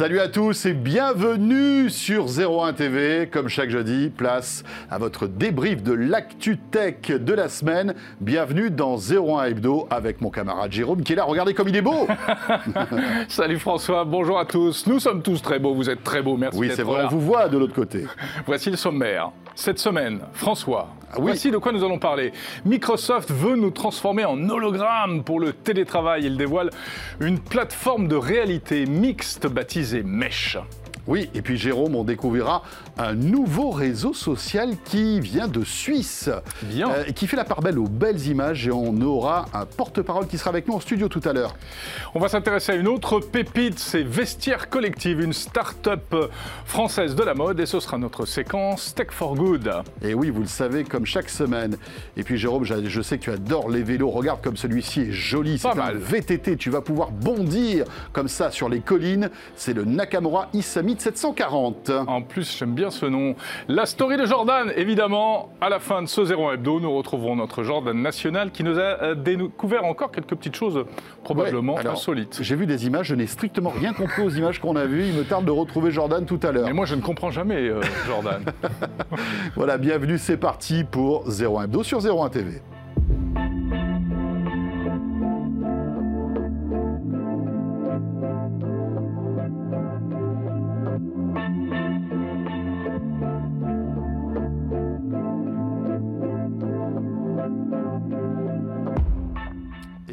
Salut à tous et bienvenue sur 01 TV. Comme chaque jeudi, place à votre débrief de l'actu tech de la semaine. Bienvenue dans 01 Hebdo avec mon camarade Jérôme qui est là. Regardez comme il est beau. Salut François, bonjour à tous. Nous sommes tous très beaux, vous êtes très beaux, merci. Oui, c'est vrai, on vous voit de l'autre côté. Voici le sommaire. Cette semaine, François, ah voici de quoi nous allons parler. Microsoft veut nous transformer en hologramme pour le télétravail. Il dévoile une plateforme de réalité mixte baptisée Mesh. Oui, et puis Jérôme, on découvrira un nouveau réseau social qui vient de Suisse, Bien. Euh, qui fait la part belle aux belles images et on aura un porte-parole qui sera avec nous en studio tout à l'heure. On va s'intéresser à une autre pépite, c'est Vestiaire Collective, une start-up française de la mode et ce sera notre séquence Tech for Good. Et oui, vous le savez, comme chaque semaine. Et puis Jérôme, je sais que tu adores les vélos. Regarde comme celui-ci est joli. C'est un VTT. Tu vas pouvoir bondir comme ça sur les collines. C'est le Nakamura Isamit 740. En plus, j'aime bien ce nom. La story de Jordan, évidemment. À la fin de ce 01 Hebdo, nous retrouverons notre Jordan national qui nous a euh, découvert encore quelques petites choses probablement insolites. J'ai vu des images, je n'ai strictement rien compris aux images qu'on a vues. Il me tarde de retrouver Jordan tout à l'heure. Mais moi, je ne comprends jamais euh, Jordan. voilà, bienvenue, c'est parti pour 01 Hebdo sur 01 TV.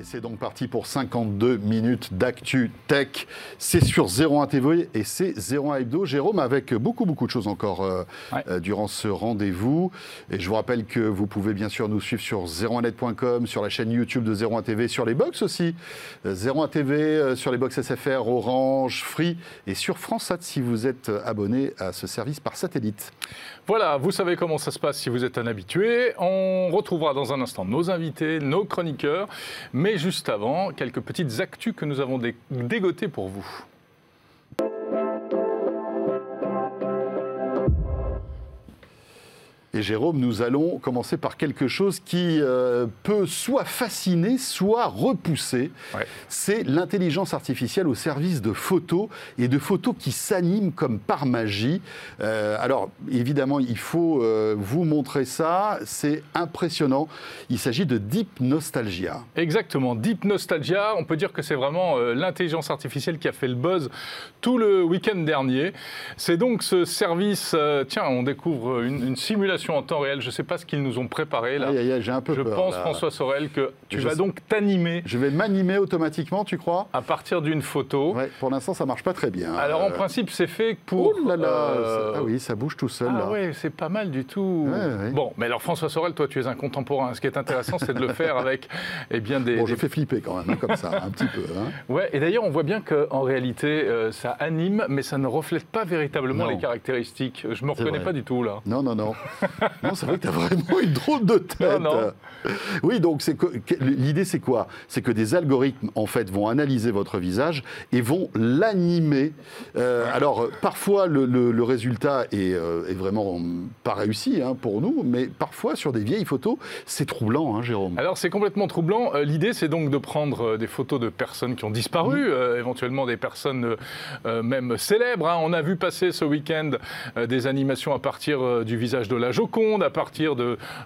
C'est donc parti pour 52 minutes d'actu tech. C'est sur 01 TV et c'est 01 Hebdo. Jérôme, avec beaucoup, beaucoup de choses encore euh, euh, durant ce rendez-vous. Et je vous rappelle que vous pouvez bien sûr nous suivre sur 01net.com, sur la chaîne YouTube de 01 TV, sur les box aussi. 01 euh, TV, sur les box SFR, Orange, Free et sur France si vous êtes abonné à ce service par satellite. Voilà, vous savez comment ça se passe si vous êtes un habitué. On retrouvera dans un instant nos invités, nos chroniqueurs. Mais juste avant, quelques petites actus que nous avons dégotées pour vous. Et Jérôme, nous allons commencer par quelque chose qui euh, peut soit fasciner, soit repousser. C'est l'intelligence artificielle au service de photos et de photos qui s'animent comme par magie. Euh, alors, évidemment, il faut euh, vous montrer ça. C'est impressionnant. Il s'agit de Deep Nostalgia. Exactement. Deep Nostalgia, on peut dire que c'est vraiment l'intelligence artificielle qui a fait le buzz tout le week-end dernier. C'est donc ce service, tiens, on découvre une simulation en temps réel. Je ne sais pas ce qu'ils nous ont préparé là. j'ai un peu je pense, François Sorel, que tu vas donc t'animer. Je vais m'animer automatiquement, tu crois? À partir d'une photo. pour l'instant, ça marche pas très bien. Alors, en euh, principe, c'est fait pour. Oh là là euh, Ah oui, ça bouge tout seul. Ah oui, c'est pas mal du tout. bon, mais alors, François Sorel, toi, tu es un contemporain. Ce qui est intéressant, c'est de le faire avec eh bien, des. Bon, je fais flipper quand même, hein, comme ça, un petit peu. Hein. Ouais, et d'ailleurs, on voit bien qu'en réalité, euh, ça anime, mais ça ne reflète pas véritablement les caractéristiques. Je me reconnais pas du tout là. Non, non, non. non, c'est vrai que tu as vraiment une drôle de tête. Oui, donc l'idée, c'est quoi? C'est que des algorithmes, en fait, vont analyser votre visage et vont l'animer. Euh, alors, parfois, le, résultat euh, est, vraiment pas réussi hein, pour nous, mais parfois, sur des vieilles photos, c'est troublant, hein, Jérôme? Alors, c'est complètement troublant. Euh, l'idée, c'est donc de prendre des photos de personnes qui ont disparu, mmh. éventuellement des personnes même célèbres. Hein. On a vu passer ce week-end des animations à partir du visage de la Joconde, à partir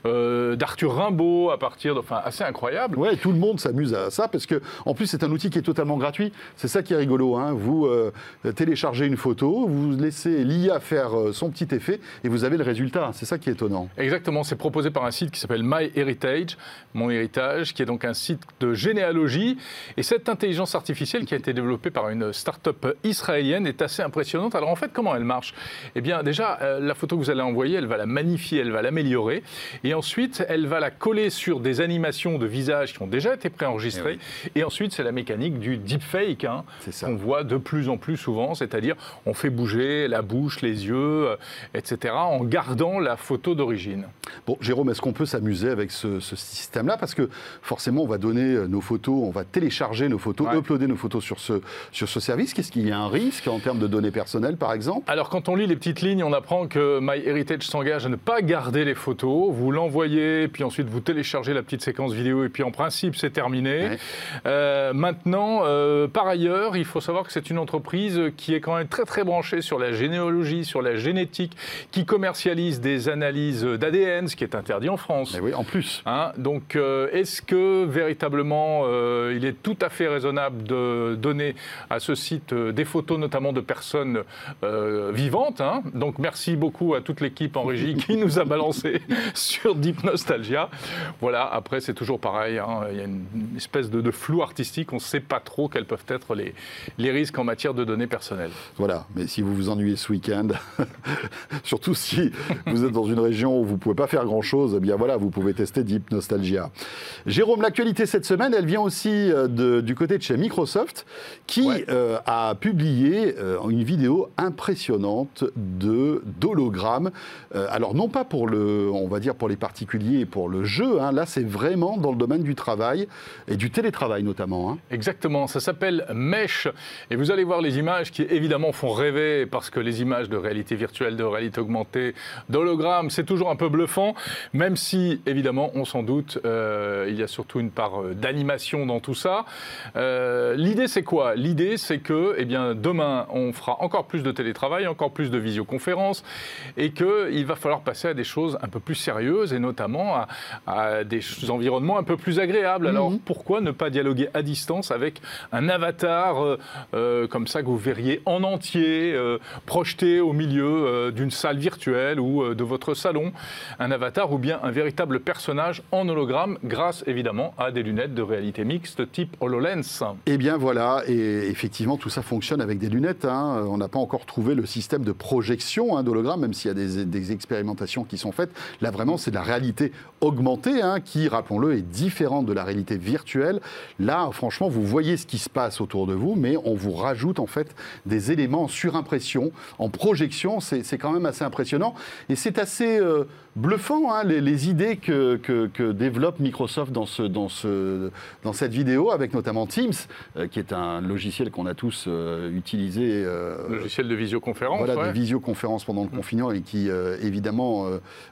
euh, d'Arthur Rimbaud, à partir de, enfin, assez incroyable. Ouais, tout le monde s'amuse à ça parce que, en plus, c'est un outil qui est totalement gratuit. C'est ça qui est rigolo. Hein. Vous euh, téléchargez une photo, vous laissez l'IA faire euh, son petit effet et vous avez le résultat. C'est ça qui est étonnant. Exactement. C'est proposé par un site qui s'appelle MyHeritage, Mon Héritage, qui est donc un site de généalogie. Et cette intelligence artificielle qui a été développée par une start-up israélienne est assez impressionnante. Alors en fait, comment elle marche? Eh bien, déjà, la photo que vous allez envoyer, elle va la magnifier, elle va l'améliorer. Et ensuite, elle va la coller sur des animations de visage qui ont déjà été préenregistrées. Eh et, ensuite, c'est la mécanique du deepfake hein, qu'on voit de plus en plus souvent, c'est-à-dire on fait bouger la bouche, les yeux, euh, etc., en gardant la photo d'origine. Bon, Jérôme, est-ce qu'on peut s'amuser avec ce, système-là? Parce que forcément, on va donner euh, nos photos, on va télécharger nos photos, uploader nos photos sur ce, sur ce service. Qu'est-ce qu'il y a un risque en termes de données personnelles, par exemple? Alors, quand on lit les petites lignes, on apprend que MyHeritage s'engage à ne pas pas garder les photos, vous l'envoyez, puis ensuite vous téléchargez la petite séquence vidéo, et puis en principe c'est terminé. Euh, maintenant, euh, par ailleurs, il faut savoir que c'est une entreprise qui est quand même très très branchée sur la généalogie, sur la génétique, qui commercialise des analyses d'ADN, ce qui est interdit en France. oui, en plus. Hein, donc, euh, est-ce que véritablement il est tout à fait raisonnable de donner à ce site des photos, notamment de personnes vivantes hein? Donc, merci beaucoup à toute l'équipe en régie qui nous a balancé sur Deep Nostalgia. Voilà, après, c'est toujours pareil. Hein. il y a une espèce de, flou artistique. On ne sait pas trop quels peuvent être les, les risques en matière de données personnelles. Voilà, mais si vous vous ennuyez ce week-end, surtout si vous êtes dans une région où vous ne pouvez pas faire grand-chose, eh bien voilà, vous pouvez tester Deep Nostalgia. Jérôme, l'actualité cette semaine, elle vient aussi euh, du côté de chez Microsoft, qui euh, a publié euh, une vidéo impressionnante de d'hologrammes. alors non pas pour le, on va dire pour les particuliers et pour le jeu, hein, là c'est vraiment dans le domaine du travail et du télétravail notamment. Hein. Exactement, ça s'appelle Mesh et vous allez voir les images qui évidemment font rêver parce que les images de réalité virtuelle, de réalité augmentée, d'hologramme, c'est toujours un peu bluffant, même si évidemment on s'en doute, euh, il y a surtout une part euh, d'animation dans tout ça. Euh, l'idée c'est quoi? L'idée c'est que eh bien, demain on fera encore plus de télétravail, encore plus de visioconférences et qu'il va falloir passer à des choses un peu plus sérieuses et notamment à, des environnements un peu plus agréables. Alors mhm. pourquoi ne pas dialoguer à distance avec un avatar euh, euh, comme ça que vous verriez en entier, euh, projeté au milieu d'une salle virtuelle ou de votre salon, un avatar ou bien un véritable personnage en hologramme grâce évidemment à des lunettes de réalité mixte type HoloLens. Eh bien voilà, et effectivement tout ça fonctionne avec des lunettes. Hein. On n'a pas encore trouvé le système de projection hein, d'hologramme, même s'il y a des, des expérimentations qui sont faites. Là vraiment c'est de la réalité augmentée hein, qui, rappelons-le, est différente de la réalité virtuelle. Là franchement vous voyez ce qui se passe autour de vous, mais on vous rajoute en fait des éléments en surimpression, en projection. C'est quand même assez impressionnant. Et c'est assez euh, bluffant, hein, les, idées que, que, développe Microsoft dans, ce, dans, ce, dans cette vidéo, avec notamment Teams, euh, qui est un logiciel qu'on a tous euh, utilisé. logiciel de visioconférence. Voilà, de visioconférence pendant le mm. confinement et qui, évidemment,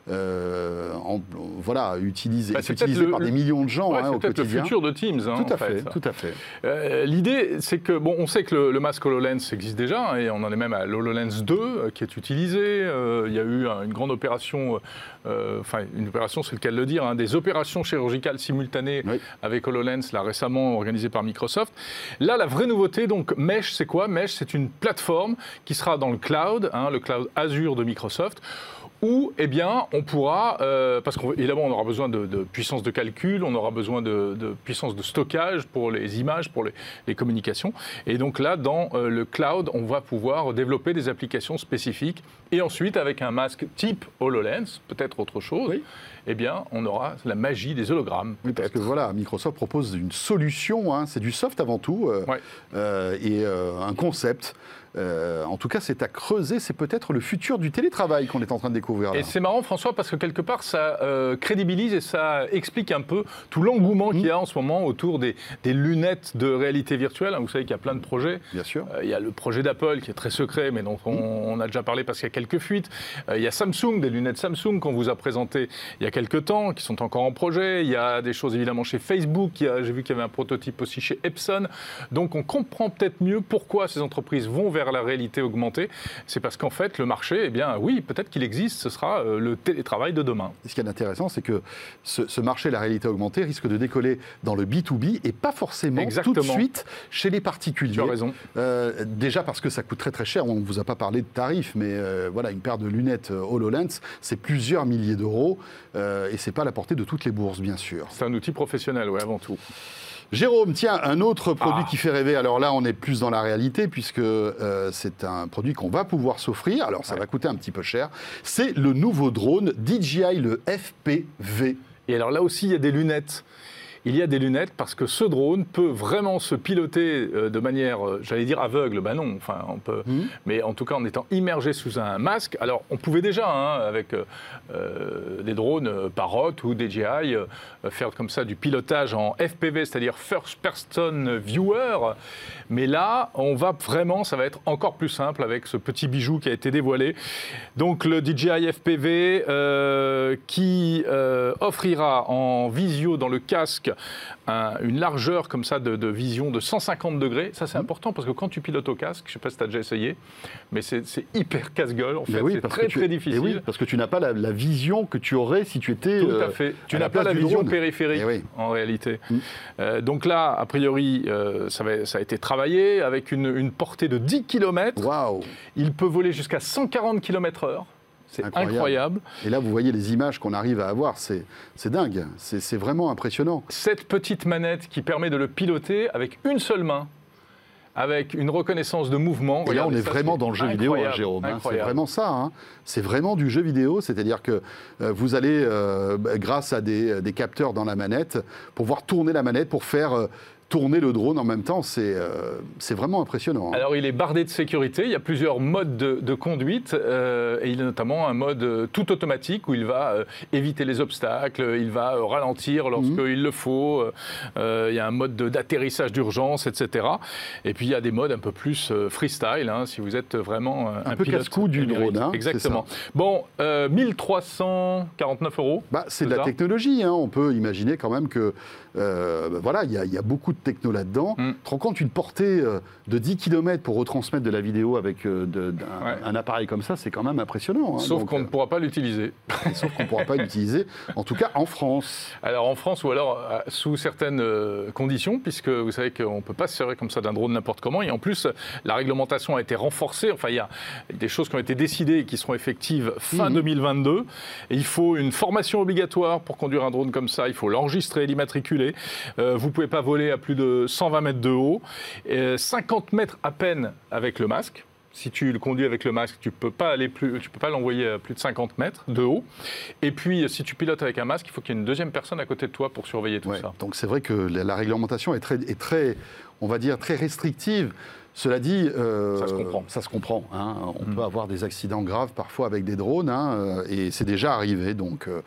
voilà, utilise, bah, est utilisé par des millions de gens hein, au quotidien. C'est le futur de Teams. Hein, tout, à fait, tout à fait. L'idée, c'est que, bon, on sait que le, masque HoloLens existe déjà, hein, et on en est même à l'HoloLens 2 euh, qui est utilisé. Euh, il y a eu une grande opération, euh, enfin, une opération, c'est le cas de le dire, hein, des opérations chirurgicales simultanées avec HoloLens, là récemment organisées par Microsoft. Là, la vraie nouveauté, donc, Mesh, c'est quoi? Mesh, c'est une plateforme qui sera dans le cloud, hein, le cloud Azure de Microsoft, où eh bien, on pourra, euh, parce qu'évidemment on aura besoin de, puissance de calcul, on aura besoin de, puissance de stockage pour les images, pour les, communications. Et donc là, dans euh, le cloud, on va pouvoir développer des applications spécifiques. Et ensuite, avec un masque type HoloLens, peut-être autre chose, eh bien, on aura la magie des hologrammes. Oui, parce que voilà, Microsoft propose une solution, hein, c'est du soft avant tout, euh, et un concept euh, en tout cas, c'est à creuser. C'est peut-être le futur du télétravail qu'on est en train de découvrir. Et c'est marrant, François, parce que quelque part, ça euh, crédibilise et ça explique un peu tout l'engouement qu'il y a en ce moment autour des, lunettes de réalité virtuelle. Vous savez qu'il y a plein de projets. Bien sûr. Euh, il y a le projet d'Apple qui est très secret, mais dont on, a déjà parlé parce qu'il y a quelques fuites. il y a Samsung, des lunettes Samsung qu'on vous a présentées il y a quelques temps, qui sont encore en projet. Il y a des choses évidemment chez Facebook. J'ai vu qu'il y avait un prototype aussi chez Epson. Donc on comprend peut-être mieux pourquoi ces entreprises vont vers la réalité augmentée, c'est parce qu'en fait, le marché, eh bien, oui, peut-être qu'il existe, ce sera euh, le télétravail de demain. ce qui est intéressant, c'est que ce, marché de la réalité augmentée risque de décoller dans le B2B et pas forcément tout de suite chez les particuliers. Tu as raison. Euh, déjà parce que ça coûte très très cher, on ne vous a pas parlé de tarifs, mais euh, voilà, une paire de lunettes HoloLens, c'est plusieurs milliers d'euros et c'est pas à la portée de toutes les bourses, bien sûr. C'est un outil professionnel, oui, avant tout. Jérôme, tiens, un autre produit ah. qui fait rêver. Alors là, on est plus dans la réalité puisque euh, c'est un produit qu'on va pouvoir s'offrir. Alors ça va coûter un petit peu cher. C'est le nouveau drone DJI, le FPV. Et alors là aussi, il y a des lunettes. Il y a des lunettes parce que ce drone peut vraiment se piloter euh, de manière, euh, j'allais dire aveugle, ben non, enfin on peut, mhm. mais en tout cas en étant immergé sous un masque. Alors on pouvait déjà hein, avec euh, des drones Parrot ou DJI faire comme ça du pilotage en FPV, c'est-à-dire First Person Viewer, mais là on va vraiment, ça va être encore plus simple avec ce petit bijou qui a été dévoilé. Donc le DJI FPV qui offrira en visio dans le casque une largeur comme ça de, vision de 150 degrés. Ça, c'est mmh. important parce que quand tu pilotes au casque, je ne sais pas si tu as déjà essayé, mais c'est hyper casse-gueule en fait. c'est très, très difficile. Oui, parce que tu n'as pas la, vision que tu aurais si tu étais. Tout à euh, fait. Tu n'as pas la vision périphérique en réalité. Mmh. Euh, donc là, a priori, euh, ça, ça, a été travaillé avec une, une portée de 10 km. Waouh Il peut voler jusqu'à 140 km/h. C'est incroyable. Et là, vous voyez les images qu'on arrive à avoir, c'est dingue, c'est vraiment impressionnant. Cette petite manette qui permet de le piloter avec une seule main, avec une reconnaissance de mouvement. Et là, on est vraiment dans le jeu vidéo, hein, Jérôme. Hein. c'est vraiment ça. Hein. C'est vraiment du jeu vidéo, c'est-à-dire que euh, vous allez, euh, grâce à des, des, capteurs dans la manette, pouvoir tourner la manette pour faire euh, tourner le drone en même temps, c'est euh, vraiment impressionnant. Hein. Alors il est bardé de sécurité, il y a plusieurs modes de, conduite, euh, et il a notamment un mode euh, tout automatique où il va éviter les obstacles, il va ralentir lorsqu'il mhm. le faut, il y a un mode d'atterrissage d'urgence, etc. Et puis il y a des modes un peu plus freestyle, hein, si vous êtes vraiment un, un peu casse-cou du drone. Hein, Exactement. Bon, 1349 euros. Bah, c'est de la technologie, on peut imaginer quand même que voilà, il y, y, a beaucoup de techno là-dedans. Mm. Tu te rends compte, une portée euh, de 10 km pour retransmettre de la vidéo avec euh, un, appareil comme ça, c'est quand même impressionnant. Hein. Sauf qu'on ne euh, pourra pas l'utiliser. Sauf qu'on ne pourra pas l'utiliser, en tout cas en France. Alors en France, ou alors sous certaines conditions, puisque vous savez qu'on ne peut pas se servir comme ça d'un drone n'importe comment. Et en plus, la réglementation a été renforcée. Enfin, il y a des choses qui ont été décidées et qui seront effectives fin 2022. Mhm. Et il faut une formation obligatoire pour conduire un drone comme ça. Il faut l'enregistrer, l'immatriculer. Vous ne pouvez pas voler à plus de 120 mètres de haut, 50 mètres à peine avec le masque. Si tu le conduis avec le masque, tu peux pas aller plus, tu peux pas l'envoyer à plus de 50 mètres de haut. Et puis, si tu pilotes avec un masque, il faut qu'il y ait une deuxième personne à côté de toi pour surveiller tout ça. Donc c'est vrai que la, réglementation est très, est très, on va dire, très restrictive. Cela dit, euh, ça se comprend. Ça se comprend hein. On mm. peut avoir des accidents graves parfois avec des drones, hein, euh, et c'est déjà arrivé. Donc euh,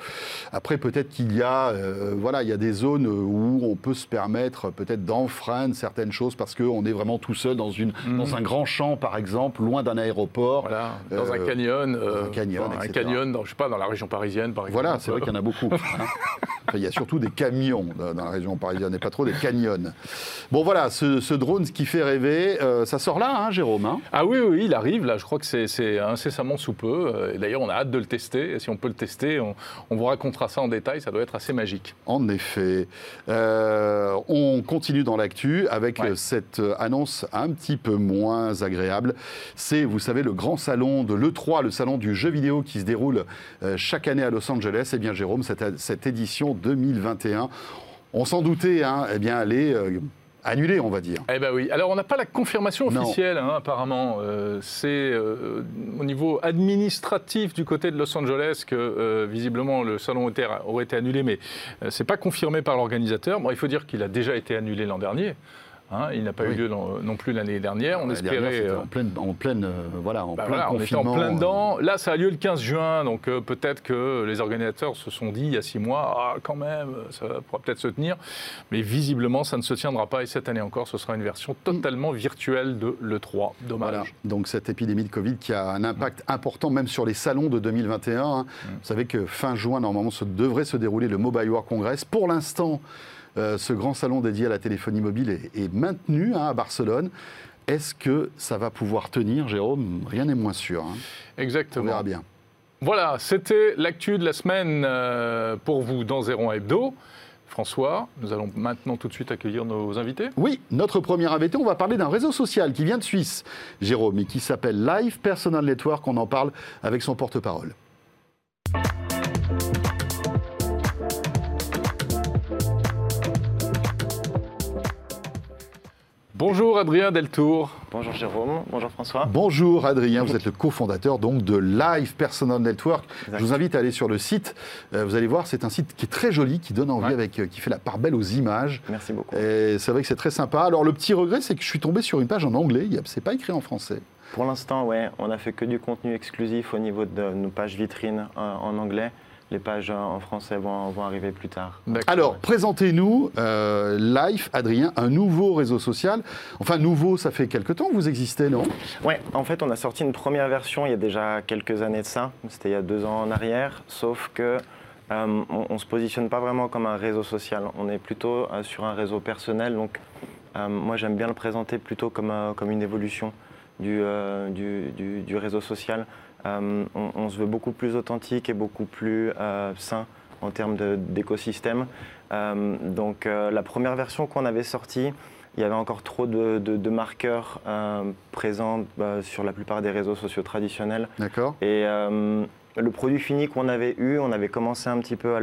après, peut-être qu'il y a, voilà, il y a des zones où on peut se permettre peut-être d'enfreindre certaines choses parce qu'on est vraiment tout seul dans une, mm. dans un grand champ, par exemple, loin d'un aéroport, voilà, dans un canyon, un canyon, un canyon, dans, je sais pas, dans la région parisienne, par exemple. Voilà, c'est vrai qu'il y en a beaucoup. Hein. il y a surtout des camions dans la région parisienne, et pas trop des canyons. Bon, voilà, ce, ce drone, ce qui fait rêver. Euh, ça sort là, hein, Jérôme hein? Ah oui, oui, il arrive. Là, je crois que c'est incessamment sous peu. Euh, d'ailleurs, on a hâte de le tester. Et si on peut le tester, on, vous racontera ça en détail. Ça doit être assez magique. En effet. Euh, on continue dans l'actu avec cette annonce un petit peu moins agréable. C'est, vous savez, le grand salon de l'E3, le salon du jeu vidéo qui se déroule chaque année à Los Angeles. Eh bien, Jérôme, cette, cette édition 2021, on s'en doutait, hein, eh bien, elle est annulé, on va dire. Eh ben oui. Alors on n'a pas la confirmation officielle, hein, apparemment. Euh, c'est euh, au niveau administratif du côté de Los Angeles que euh, visiblement le salon aurait été annulé, mais c'est pas confirmé par l'organisateur. Bon, il faut dire qu'il a déjà été annulé l'an dernier. Hein, il n'a pas eu lieu non, plus l'année dernière. On espérait. Euh, en pleine, en pleine, euh, voilà, en bah plein On était en plein dedans. Là, ça a lieu le 15 juin, donc euh, peut-être que les organisateurs se sont dit il y a six mois, ah, quand même, ça pourra peut-être se tenir. Mais visiblement, ça ne se tiendra pas. Et cette année encore, ce sera une version totalement virtuelle de l'E3. Dommage. Donc cette épidémie de Covid qui a un impact important même sur les salons de 2021. Hein. Mm. Vous savez que fin juin, normalement, se devrait se dérouler le Mobile World Congress. Pour l'instant, euh, ce grand salon dédié à la téléphonie mobile est, maintenu hein, à Barcelone. Est-ce que ça va pouvoir tenir, Jérôme? Rien n'est moins sûr. Hein. Exactement. On verra bien. Voilà, c'était l'actu de la semaine euh, pour vous dans 01 Hebdo. François, nous allons maintenant tout de suite accueillir nos invités. Oui, notre premier invité, on va parler d'un réseau social qui vient de Suisse, Jérôme, et qui s'appelle Live Personal Network. On en parle avec son porte-parole. Bonjour Adrien Deltour. Bonjour Jérôme, bonjour François. Bonjour Adrien, vous êtes le cofondateur donc de Live Personal Network. Je vous invite à aller sur le site. Euh, vous allez voir, c'est un site qui est très joli, qui donne envie, avec, euh, qui fait la part belle aux images. Merci beaucoup. Et c'est vrai que c'est très sympa. Alors le petit regret, c'est que je suis tombé sur une page en anglais. C'est pas écrit en français. Pour l'instant, ouais, on a fait que du contenu exclusif au niveau de nos pages vitrines euh, en anglais les pages en français vont, vont arriver plus tard. Alors, présentez-nous euh, Life, Adrien, un nouveau réseau social. Enfin, nouveau, ça fait quelques temps que vous existez, non? Oui, en fait, on a sorti une première version il y a déjà quelques années de ça. C'était il y a deux ans en arrière, sauf que euh, on ne se positionne pas vraiment comme un réseau social. On est plutôt euh, sur un réseau personnel. Donc, moi, j'aime bien le présenter plutôt comme, comme une évolution du, du, du réseau social. Euh, on, se veut beaucoup plus authentique et beaucoup plus euh, sain en termes d'écosystème. Euh, donc la première version qu'on avait sortie, il y avait encore trop de, marqueurs présents bah, sur la plupart des réseaux sociaux traditionnels. D'accord. Et le produit fini qu'on avait eu, on avait commencé un petit peu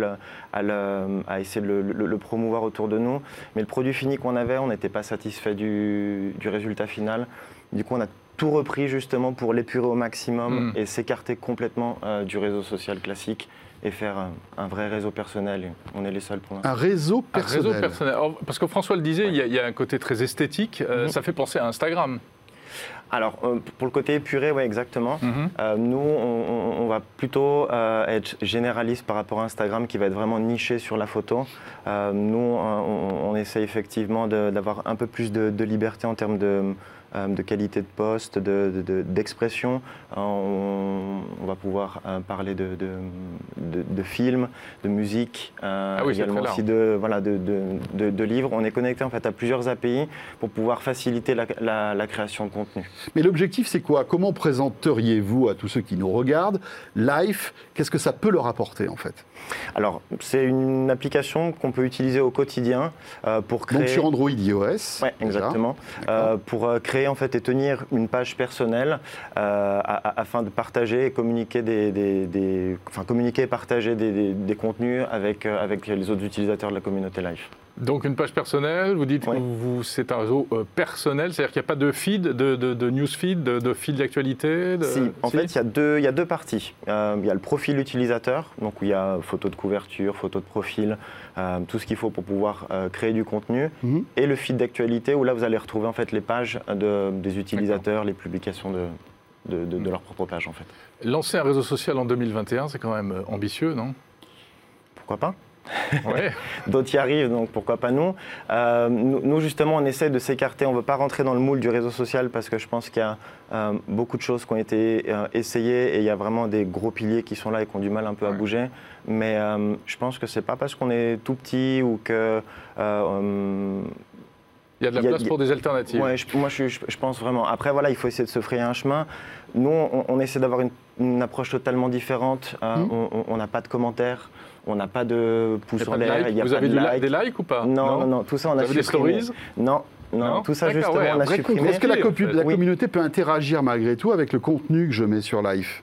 à, essayer de le, promouvoir autour de nous, mais le produit fini qu'on avait, on n'était pas satisfait du, du, résultat final. Du coup, on a tout repris justement pour l'épurer au maximum mm. et s'écarter complètement euh, du réseau social classique et faire un, vrai réseau personnel. On est les seuls pour Un réseau personnel. Un réseau personnel. parce que François le disait, il y, a un côté très esthétique. Euh, mm-hmm. Ça fait penser à Instagram. Alors, euh, pour le côté épuré, oui, exactement. Mm-hmm. nous, on, va plutôt être généraliste par rapport à Instagram, qui va être vraiment niché sur la photo. nous, on, essaie effectivement d'avoir un peu plus de liberté en termes de de qualité de poste, d'expression. De, on, va pouvoir euh, parler de, de, films, de musique, euh, ah également aussi de, voilà, de, livres. On est connecté en fait à plusieurs API pour pouvoir faciliter la, création de contenu. Mais l'objectif, c'est quoi? Comment présenteriez-vous à tous ceux qui nous regardent Life Qu'est-ce que ça peut leur apporter en fait? Alors, c'est une application qu'on peut utiliser au quotidien pour créer. Donc sur Android iOS. Oui, exactement. pour créer en fait et tenir une page personnelle euh, afin de partager et communiquer des, enfin, communiquer et partager des, contenus avec, euh, avec les autres utilisateurs de la communauté Live. Donc une page personnelle, vous dites que vous, c'est un réseau euh, personnel, c'est-à-dire qu'il n'y a pas de feed, de, de, de newsfeed, de, de fil d'actualité Si, en fait, il y, a deux, il y a deux parties. il y a le profil utilisateur, donc où il y a photo de couverture, photo de profil, euh, tout ce qu'il faut pour pouvoir euh, créer du contenu, mhm. et le feed d'actualité où là vous allez retrouver en fait les pages de, des utilisateurs, les publications de, de, de, mhm. leur propre page en fait. Lancer un réseau social en 2021, c'est quand même euh, ambitieux, non? Pourquoi pas? Ouais. D'autres y arrivent, donc pourquoi pas nous. nous. justement, on essaie de s'écarter. On ne veut pas rentrer dans le moule du réseau social parce que je pense qu'il y a beaucoup de choses qui ont été essayées et il y a vraiment des gros piliers qui sont là et qui ont du mal un peu à bouger. Mais euh, je pense que c'est pas parce qu'on est tout petit ou que. Il y a de la place pour des alternatives. Ouais, moi je, pense vraiment. Après voilà, il faut essayer de se frayer un chemin. Nous, on, essaie d'avoir une, approche totalement différente. Euh, mmh. On n'a pas de commentaires. On n'a pas de pouces en l'air. Vous avez des likes ou pas? Non, non, non, tout ça on a avez des stories? Non, non, tout ça justement on a supprimé. Est-ce que la, la communauté peut interagir malgré tout avec le contenu que je mets sur Live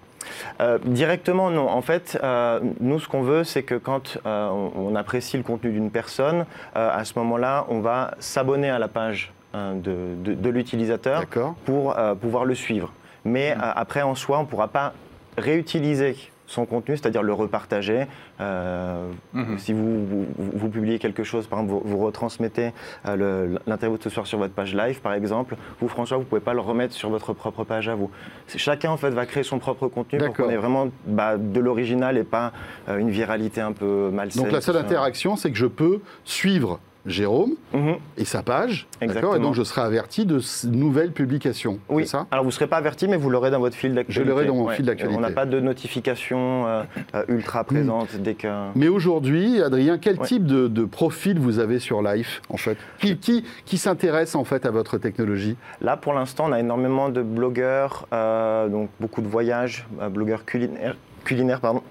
euh, directement, non. En fait, euh, nous, ce qu'on veut, c'est que quand euh, on, apprécie le contenu d'une personne, à ce moment-là, on va s'abonner à la page de, l'utilisateur pour pouvoir le suivre. Mais mmh. après, en soi, on ne pourra pas réutiliser son contenu, c'est-à-dire le repartager. Euh, mhm. Si vous, vous, publiez quelque chose, par exemple, vous, retransmettez euh, l'interview de ce soir sur votre page live, par exemple, vous, François, vous ne pouvez pas le remettre sur votre propre page à vous. Chacun, en fait, va créer son propre contenu pour qu'on ait vraiment bah, de l'original et pas euh, une viralité un peu malsaine. Donc la seule interaction, c'est que je peux suivre Jérôme mhm. et sa page. Exactement. Et donc je serai averti de nouvelles publications. Oui. ça? Alors vous ne serez pas averti, mais vous l'aurez dans votre fil d'actualité. Je l'aurai dans mon fil d'actualité. On n'a pas de notification euh, euh, ultra hmm. présente dès que. Mais aujourd'hui, Adrien, quel type de, profil vous avez sur Life en fait? Qui, qui, s'intéresse en fait à votre technologie? Là, pour l'instant, on a énormément de blogueurs, euh, donc beaucoup de voyages, blogueurs culinaires, culinaires pardon.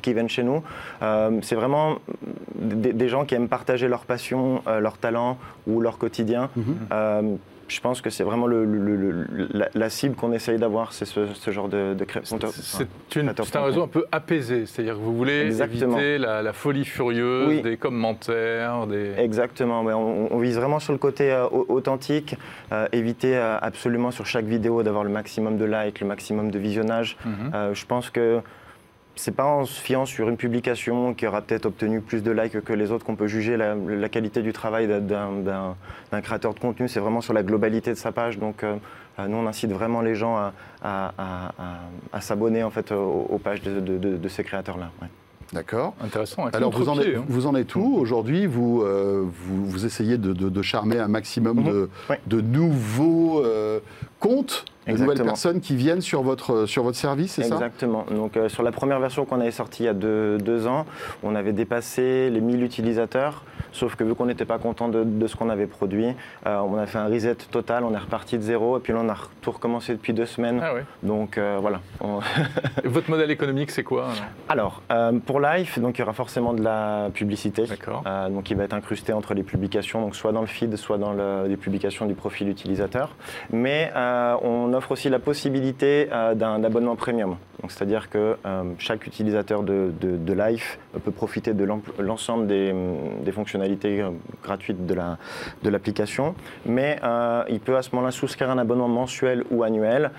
Qui viennent chez nous. Euh, c'est vraiment des, gens qui aiment partager leur passion, euh, leur talent ou leur quotidien. Mhm. Euh, je pense que c'est vraiment le, la, cible qu'on essaye d'avoir, c'est ce, genre de, de C'est un réseau un peu apaisé, c'est-à-dire que vous voulez éviter la, folie furieuse des commentaires. Des... Exactement, on, vise vraiment sur le côté euh, authentique, euh, éviter euh, absolument sur chaque vidéo d'avoir le maximum de likes, le maximum de visionnage. Mhm. je pense que c'est pas en se fiant sur une publication qui aura peut-être obtenu plus de likes que les autres qu'on peut juger la, qualité du travail d'un créateur de contenu. C'est vraiment sur la globalité de sa page. Donc, euh, euh, nous, on incite vraiment les gens à, s'abonner en fait aux, pages de, ces créateurs-là. D'accord. Intéressant. Alors, vous en, êtes, hein. vous en êtes où aujourd'hui vous, euh, vous, vous, essayez de, charmer un maximum mhm. de, nouveaux comptes de nouvelles personnes qui viennent sur votre, sur votre service, c'est ça? Exactement. Donc, euh, sur la première version qu'on avait sortie il y a deux, ans, on avait dépassé les 1000 utilisateurs. Sauf que vu qu'on n'était pas content de, ce qu'on avait produit, euh, on a fait un reset total, on est reparti de zéro et puis là on a tout recommencé depuis deux semaines. Ah donc euh, voilà. Votre modèle économique c'est quoi Alors, pour Life, donc il y aura forcément de la publicité. donc il va être incrusté entre les publications, donc soit dans le feed, soit dans les publications du profil utilisateur. Mais on offre aussi la possibilité euh, d'un abonnement premium. C'est-à-dire que euh, chaque utilisateur de, de, Life peut profiter de l'ensemble des, des, fonctionnalités euh, gratuites de l'application, de mais il peut à ce moment-là souscrire un abonnement mensuel ou annuel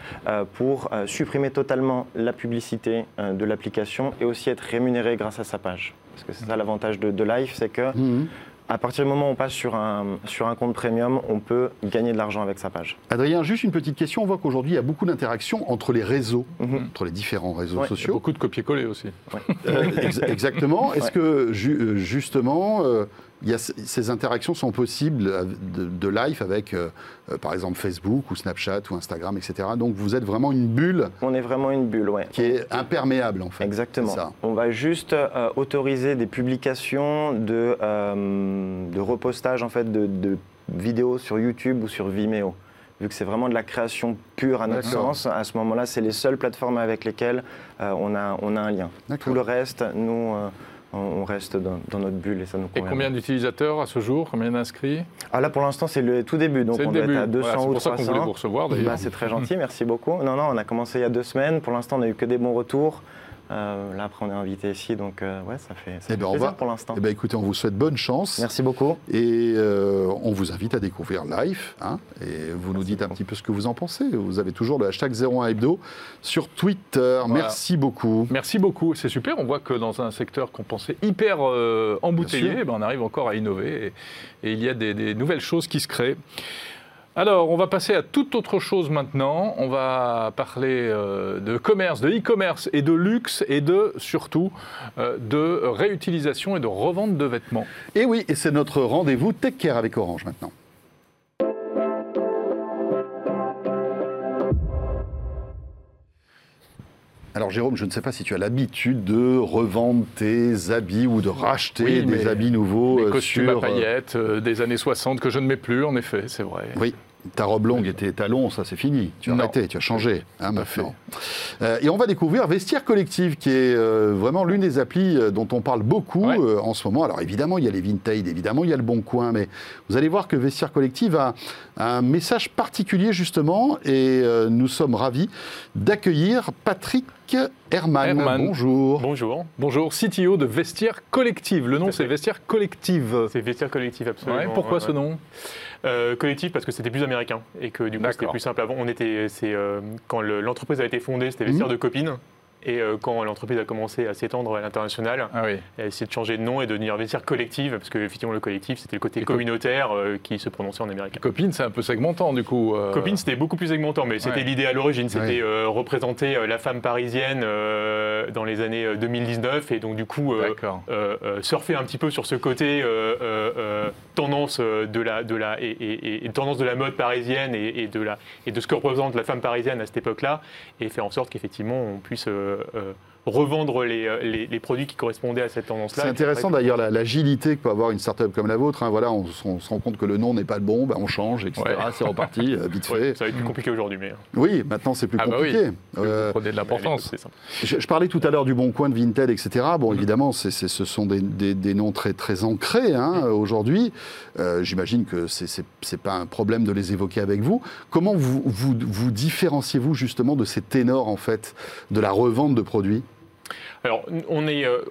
pour supprimer totalement la publicité de l'application et aussi être rémunéré grâce à sa page. Parce que c'est ça l'avantage de, de, Life, c'est que mmh à partir du moment où on passe sur un, sur un compte premium, on peut gagner de l'argent avec sa page. Adrien, juste une petite question. On voit qu'aujourd'hui, il y a beaucoup d'interactions entre les réseaux, mhm. entre les différents réseaux sociaux. beaucoup de copier-coller aussi. Euh, exactement. Est-ce que, euh, justement, euh, ces interactions sont possibles de, live avec, euh, euh, par exemple, Facebook ou Snapchat ou Instagram, etc. Donc vous êtes vraiment une bulle. On est vraiment une bulle, oui. Qui est imperméable, en fait. Exactement. On va juste euh, autoriser des publications de, de repostage, en fait, de, vidéos sur YouTube ou sur Vimeo vu que c'est vraiment de la création pure à notre sens, à ce moment-là, c'est les seules plateformes avec lesquelles on, a, on a un lien. Tout le reste, nous, on reste dans, notre bulle et ça nous convient. Et combien d'utilisateurs à ce jour? Combien d'inscrits? Ah Là, pour l'instant, c'est le tout début. Donc, on est à 200 voilà, ou 300. C'est pour ça qu'on voulait vous recevoir, d'ailleurs. Bah, c'est très gentil, merci beaucoup. Non, non, on a commencé il y a deux semaines. Pour l'instant, on n'a eu que des bons retours. Euh, là, après, on est invité ici, donc euh, ouais, ça fait, ça eh ben, plaisir pour l'instant. Eh ben, écoutez, on vous souhaite bonne chance. Merci beaucoup. Et euh, on vous invite à découvrir Life. Hein, et vous nous dites un petit peu ce que vous en pensez. Vous avez toujours le hashtag 01 Hebdo sur Twitter. Merci beaucoup. Merci beaucoup. C'est super. On voit que dans un secteur qu'on pensait hyper embouteillé, eh ben, on arrive encore à innover. Et, il y a des, des nouvelles choses qui se créent. Alors, on va passer à toute autre chose maintenant. On va parler euh, de commerce, de e-commerce et de luxe et de, surtout, euh, de réutilisation et de revente de vêtements. Et oui, et c'est notre rendez-vous Tech Care avec Orange maintenant. Alors Jérôme, je ne sais pas si tu as l'habitude de revendre tes habits ou de racheter des habits nouveaux. Mes euh, costumes à paillettes euh, des années 60 que je ne mets plus, en effet, c'est vrai. Oui, ta robe longue et tes talons, ça c'est fini. Tu as arrêté, tu as changé. Hein, maintenant. Euh, et on va découvrir Vestiaire Collective, qui est vraiment l'une des applis dont on parle beaucoup en ce moment. Alors évidemment, il y a les Vinted, évidemment, il y a le Bon Coin, mais vous allez voir que Vestiaire Collective a un message particulier justement, et nous sommes ravis d'accueillir Patrick Herman. Bonjour. Bonjour. Bonjour, CTO de Vestiaire Collective. Le nom, c'est Vestiaire Collective. C'est Vestiaire Collective, absolument. pourquoi ce nom? Euh, collectif parce que c'était plus américain et que du coup c'était plus simple avant. On était, c'est euh, quand l'entreprise a été fondée, c'était Vestiaire mhm. de copines. Et euh, quand l'entreprise a commencé à s'étendre à l'international, ah elle a essayé de changer de nom et de devenir vestiaire collective, parce que effectivement le collectif c'était le côté communautaire euh, qui se prononçait en américain. Copine c'est un peu segmentant du coup. Euh... Copine c'était beaucoup plus segmentant, mais c'était l'idée à l'origine, c'était euh, représenter la femme parisienne dans les années 2019 et donc du coup surfer un petit peu sur ce côté tendance de la, de la et, tendance de la mode parisienne et, de la et de ce que représente la femme parisienne à cette époque-là et faire en sorte qu'effectivement on puisse euh, revendre les, les, produits qui correspondaient à cette tendance-là. C'est intéressant d'ailleurs l'agilité que peut avoir une startup comme la vôtre. Hein. Voilà, on, se rend compte que le nom n'est pas le bon, ben on change, etc. C'est reparti, vite fait. ça va être plus compliqué aujourd'hui, mais. Oui, maintenant c'est plus ah bah compliqué. Bah oui. prenez de l'importance. Je, je, parlais tout à l'heure du Bon Coin, de Vinted, etc. Bon, mm. évidemment, ce sont des, des, noms très, très ancrés hein, mm. aujourd'hui. Euh, j'imagine que ce n'est pas un problème de les évoquer avec vous. Comment vous, vous, vous différenciez-vous justement de ces ténors, en fait, de la revente de produits? Alors, on est. Euh,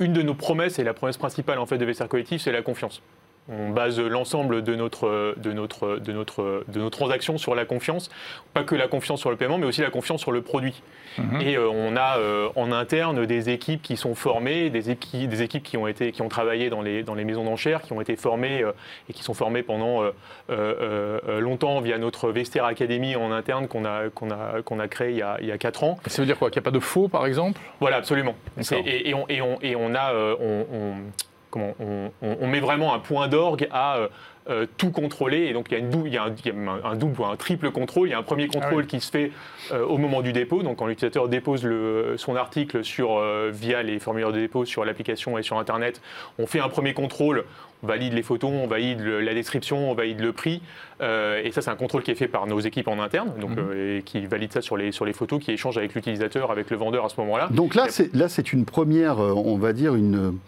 une de nos promesses, et la promesse principale en fait de VSR Collectif, c'est la confiance. On base l'ensemble de, notre, de, notre, de, notre, de nos transactions sur la confiance. Pas que la confiance sur le paiement, mais aussi la confiance sur le produit. Mhm. Et euh, on a euh, en interne des équipes qui sont formées, des équipes, des équipes qui, ont été, qui ont travaillé dans les, dans les maisons d'enchères, qui ont été formées euh, et qui sont formées pendant longtemps via notre Vester Academy en interne qu'on a, qu'on a, qu'on a créé il y a, il y a 4 ans. Ça veut dire quoi? Qu'il n'y a pas de faux, par exemple? Voilà, absolument. Et, et, on, et, on, et on a... on, on, met vraiment un point d'orgue à euh, euh, tout contrôler. Et donc il y a, une il y a, un, double ou un triple contrôle. Il y a un premier ah contrôle qui se fait euh, au moment du dépôt. Donc quand l'utilisateur dépose le, son article sur, via les formulaires de dépôt sur l'application et sur Internet, on fait un premier contrôle. On valide les photos, on valide la description, on valide le prix. et ça, c'est un contrôle qui est fait par nos équipes en interne, donc, mhm. et qui valide ça sur les, sur les photos, qui échange avec l'utilisateur, avec le vendeur à ce moment-là. Donc là, c'est une première, on va dire, une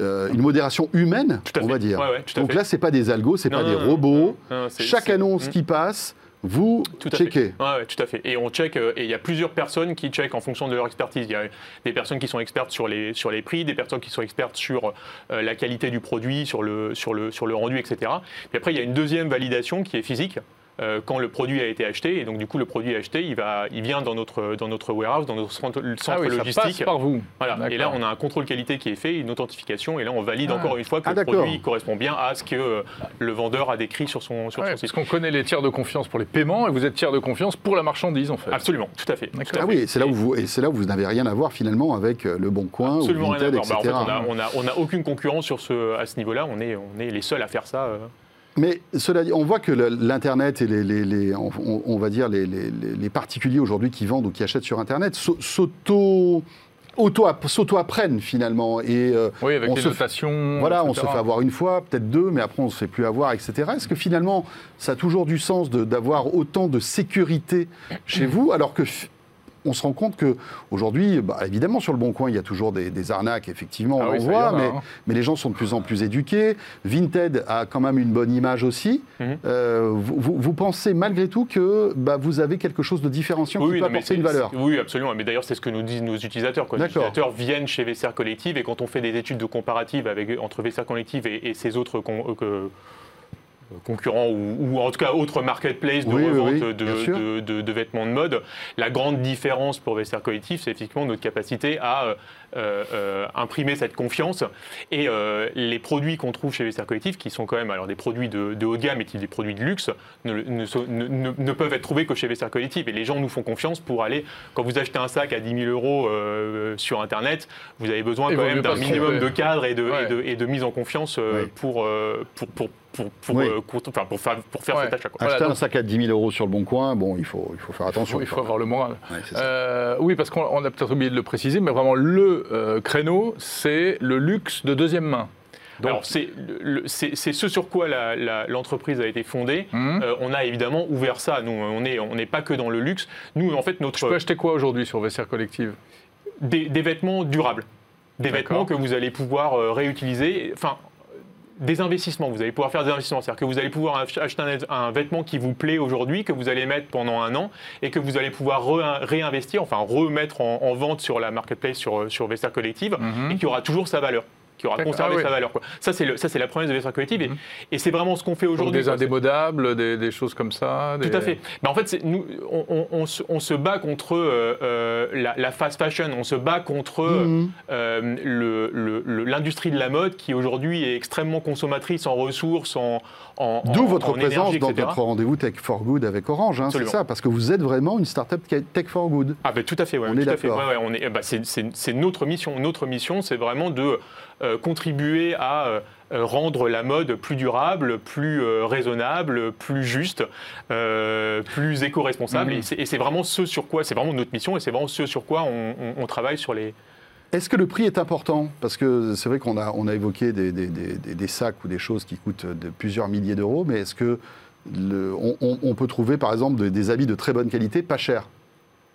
euh, une modération humaine, on va dire. Donc là, c'est pas des algos, c'est pas des robots. Chaque annonce mm. qui passe, vous checkez. Oui, tout à fait. Et on check, euh, et il y a plusieurs personnes qui checkent en fonction de leur expertise. Il y a des personnes qui sont expertes sur les, sur les prix, des personnes qui sont expertes sur euh, la qualité du produit, sur le, sur, le, sur le rendu, etc. Puis après, il y a une deuxième validation qui est physique. Euh, quand le produit a été acheté. Et donc, du coup, le produit acheté, il, va, il vient dans notre, dans notre warehouse, dans notre centre, ah logistique. Ça passe par vous. Voilà. Et là, on a un contrôle qualité qui est fait, une authentification. Et là, on valide ah. encore une fois que ah, le produit correspond bien à ce que euh, le vendeur a décrit sur son, sur son site. Parce qu'on connaît les tiers de confiance pour les paiements et vous êtes tiers de confiance pour la marchandise, en fait. Absolument, tout à fait. ah oui, et c'est là, où vous, et là où vous n'avez rien à voir finalement avec euh, Le Bon Coin Absolument ou Vinted, rien à voir. Bah, en fait, on n'a on a, aucune concurrence sur ce, à ce niveau-là. On est, on est les seuls à faire ça. Mais cela dit, on voit que l'Internet et les, on, va dire les, particuliers aujourd'hui qui vendent ou qui achètent sur Internet s'auto s'auto-apprennent finalement. Et, euh, oui, avec on les se Voilà, on se fait avoir une fois, peut-être deux, mais après on ne se fait plus avoir, etc. Est-ce que finalement, ça a toujours du sens d'avoir autant de sécurité chez vous, alors que on se rend compte que aujourd'hui, bah, évidemment, sur le Bon Coin, il y a toujours des, arnaques, effectivement, ah on voit, mais, hein. mais, les gens sont de plus en plus éduqués. Vinted a quand même une bonne image aussi. Mhm. Euh, vous, pensez malgré tout que bah, vous avez quelque chose de différenciant qui peut apporter une valeur Oui, absolument. Mais d'ailleurs, c'est ce que nous disent nos utilisateurs. Les utilisateurs viennent chez VCR Collective et quand on fait des études de comparative avec, entre VCR Collective et, et ces autres euh, concurrents ou, en tout cas autres marketplace de revente de, vêtements de mode. La grande différence pour Vestiaire Collectif, c'est effectivement notre capacité à euh, euh, euh, imprimer cette confiance. Et les produits qu'on trouve chez Vestiaire Collectif, qui sont quand même alors des produits de, haut de gamme et qui des produits de luxe, ne, ne, peuvent être trouvés que chez Vestiaire Collectif. Et les gens nous font confiance pour aller, quand vous achetez un sac à 10 000 euros sur Internet, vous avez besoin quand même d'un minimum de cadre et de, et de, mise en confiance pour, pour, pour pour, euh, pour, faire, pour faire cette achat. Acheter un sac à 10 000 euros sur le bon coin, bon, il faut, il faut faire attention. Il faut avoir le moral. Euh, oui, parce qu'on a peut-être oublié de le préciser, mais vraiment le euh, créneau, c'est le luxe de deuxième main. Alors, c'est ce sur quoi l'entreprise a été fondée. Mmh. on a évidemment ouvert ça. Nous, on n'est on pas que dans le luxe. Nous, en fait, notre. Je peux acheter quoi aujourd'hui sur Vestiaire Collective? Des, des, vêtements durables. Des vêtements que vous allez pouvoir réutiliser. Enfin, des investissements. Vous allez pouvoir faire des investissements. C'est-à-dire que vous allez pouvoir acheter un, vêtement qui vous plaît aujourd'hui, que vous allez mettre pendant un an et que vous allez pouvoir réinvestir, enfin remettre en, vente sur la marketplace, sur, sur Vesta Collective, mhm. et qui aura toujours sa valeur qui aura conservé ah sa valeur. Quoi. Ça, c'est la promesse de Vesta Collective et, et c'est vraiment ce qu'on fait aujourd'hui. Des indémodables, des, des, choses comme ça Tout à fait. Mais en fait, nous, on, on, on, se bat contre euh, euh, la, fast fashion, on se bat contre mhm. euh, l'industrie de la mode qui aujourd'hui est extrêmement consommatrice en ressources, en, en D'où votre présence dans notre rendez-vous Tech for Good avec Orange, hein, c'est ça, parce que vous êtes vraiment une start-up Tech for Good. Ah ben tout à fait, ouais, on est d'accord. Ouais, ouais, bah, c'est notre mission. Notre mission, c'est vraiment de contribuer à rendre la mode plus durable, plus raisonnable, plus juste, plus éco-responsable. Mmh. Et c'est vraiment ce sur quoi, c'est vraiment notre mission et c'est vraiment ce sur quoi on travaille sur les, est-ce que le prix est important? Parce que c'est vrai qu'on a, on a évoqué des, sacs ou des choses qui coûtent de plusieurs milliers d'euros, mais est-ce que on, peut trouver par exemple des habits de très bonne qualité pas chers?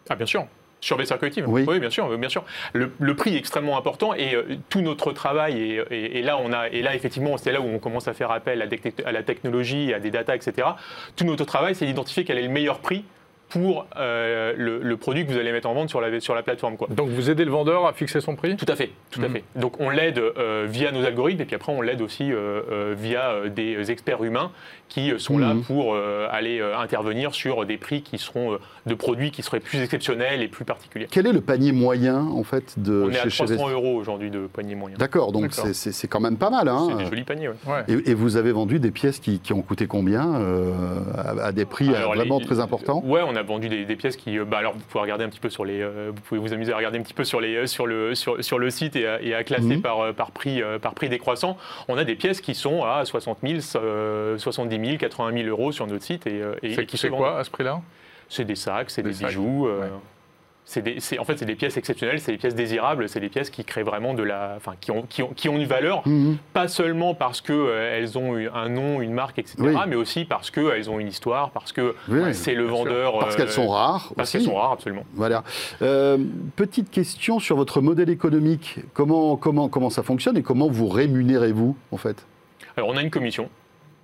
Ah bien sûr. Sur Vesser Collective oui. oui. bien sûr, bien sûr. Le, prix est extrêmement important et euh, tout notre travail, et, là, on a, et là, effectivement, c'est là où on commence à faire appel à, à la technologie, à des data, etc. Tout notre travail, c'est d'identifier quel est le meilleur prix pour euh, le, produit que vous allez mettre en vente sur la, sur la plateforme. Quoi. Donc vous aidez le vendeur à fixer son prix? Tout à fait, tout à mhm. fait. Donc on l'aide euh, via nos algorithmes et puis après on l'aide aussi euh, via des experts humains qui sont là mhm. pour aller intervenir sur des prix qui seront de produits qui seraient plus exceptionnels et plus particuliers. Quel est le panier moyen en fait de On est à 300 euros aujourd'hui de panier moyen. D'accord, donc c'est quand même pas mal. Hein. C'est des jolis paniers, ouais. Et, vous avez vendu des pièces qui, qui ont coûté combien à, des prix vraiment très importants? Ouais, on a vendu des, pièces qui. Euh, bah, alors, vous pouvez regarder un petit peu sur les. Euh, vous pouvez vous amuser à regarder un petit peu sur, les, euh, sur, le, sur, sur le site et à, et à classer mhm. par, par, prix, par prix décroissant. On a des pièces qui sont à 60 000, 70 000, 80 000 euros sur notre site. Et, et qui C'est quoi à ce prix-là? C'est des sacs, c'est des, bijoux en fait, c'est des pièces exceptionnelles, c'est des pièces désirables, c'est des pièces qui créent vraiment de la, enfin, qui ont, qui ont, qui ont une valeur, mhm. pas seulement parce que euh, elles ont un nom, une marque, etc., mais aussi parce qu'elles ont une histoire, parce que c'est le vendeur. Parce qu'elles sont rares. Parce qu'elles sont rares, absolument. Voilà. Euh, petite question sur votre modèle économique. Comment, comment, comment ça fonctionne et comment vous rémunérez-vous, en fait? Alors, on a une commission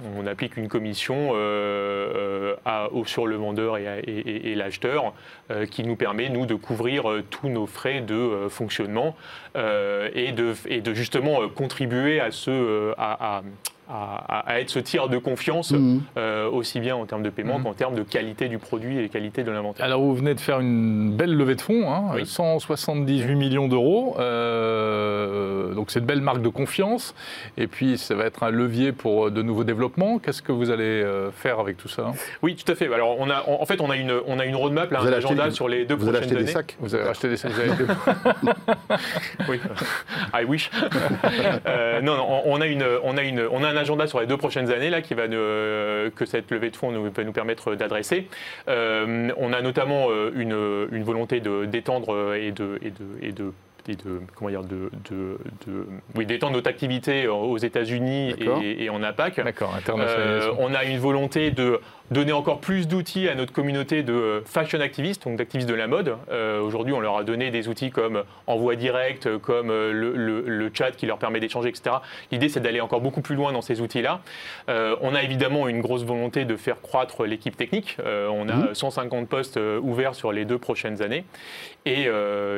on applique une commission euh, euh, sur le vendeur et, l'acheteur euh, qui nous permet, nous, de couvrir tous nos frais de fonctionnement et de, justement contribuer à, ce, être ce tiers de confiance, mhm. euh, aussi bien en termes de paiement mhm. qu'en termes de qualité du produit et qualité de l'inventaire. Alors vous venez de faire une belle levée de fonds, 178 hein, millions d'euros, euh, donc c'est une belle marque de confiance, et puis ça va être un levier pour de nouveaux développements. Qu'est-ce que vous allez euh, faire avec tout ça Oui, tout à fait. Alors on a, en fait, on a une, on a une roadmap, un agenda sur les deux vous prochaines années. Des sacs vous avez acheté des sacs Oui, I wish. non, non, on a une, on a une, on a un agenda sur les deux prochaines années là, qui va que cette levée de fonds nous, va nous permettre d'adresser. Euh, on a notamment euh, une, volonté d'étendre de, et de de, comment dire, de, de, oui, d'étendre notre activité aux États-Unis et, en APAC. D'accord, euh, on a une volonté de donner encore plus d'outils à notre communauté de fashion activistes, donc d'activistes de la mode. Euh, aujourd'hui, on leur a donné des outils comme envoi direct, comme euh, le, chat qui leur permet d'échanger, etc. L'idée, c'est d'aller encore beaucoup plus loin dans ces outils-là. Euh, on a évidemment une grosse volonté de faire croître l'équipe technique. on a 150 mmh. postes ouverts sur les deux prochaines années. Et,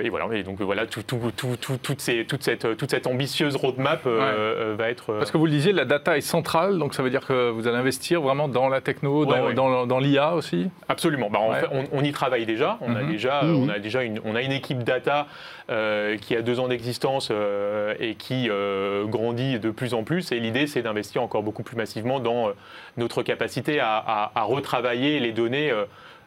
voilà, et donc voilà, tout, tout, tout, toute, cette, toute cette ambitieuse roadmap va être... Parce que vous le disiez, la data est centrale, donc ça veut dire que vous allez investir vraiment dans la techno, dans dans, l'IA aussi Absolument. Bah, on, y travaille déjà. On, a, mhm. déjà, mhm. on a déjà une, on a une équipe data euh, qui a deux ans d'existence euh, et qui euh, grandit de plus en plus. Et l'idée, c'est d'investir encore beaucoup plus massivement dans notre capacité à retravailler les données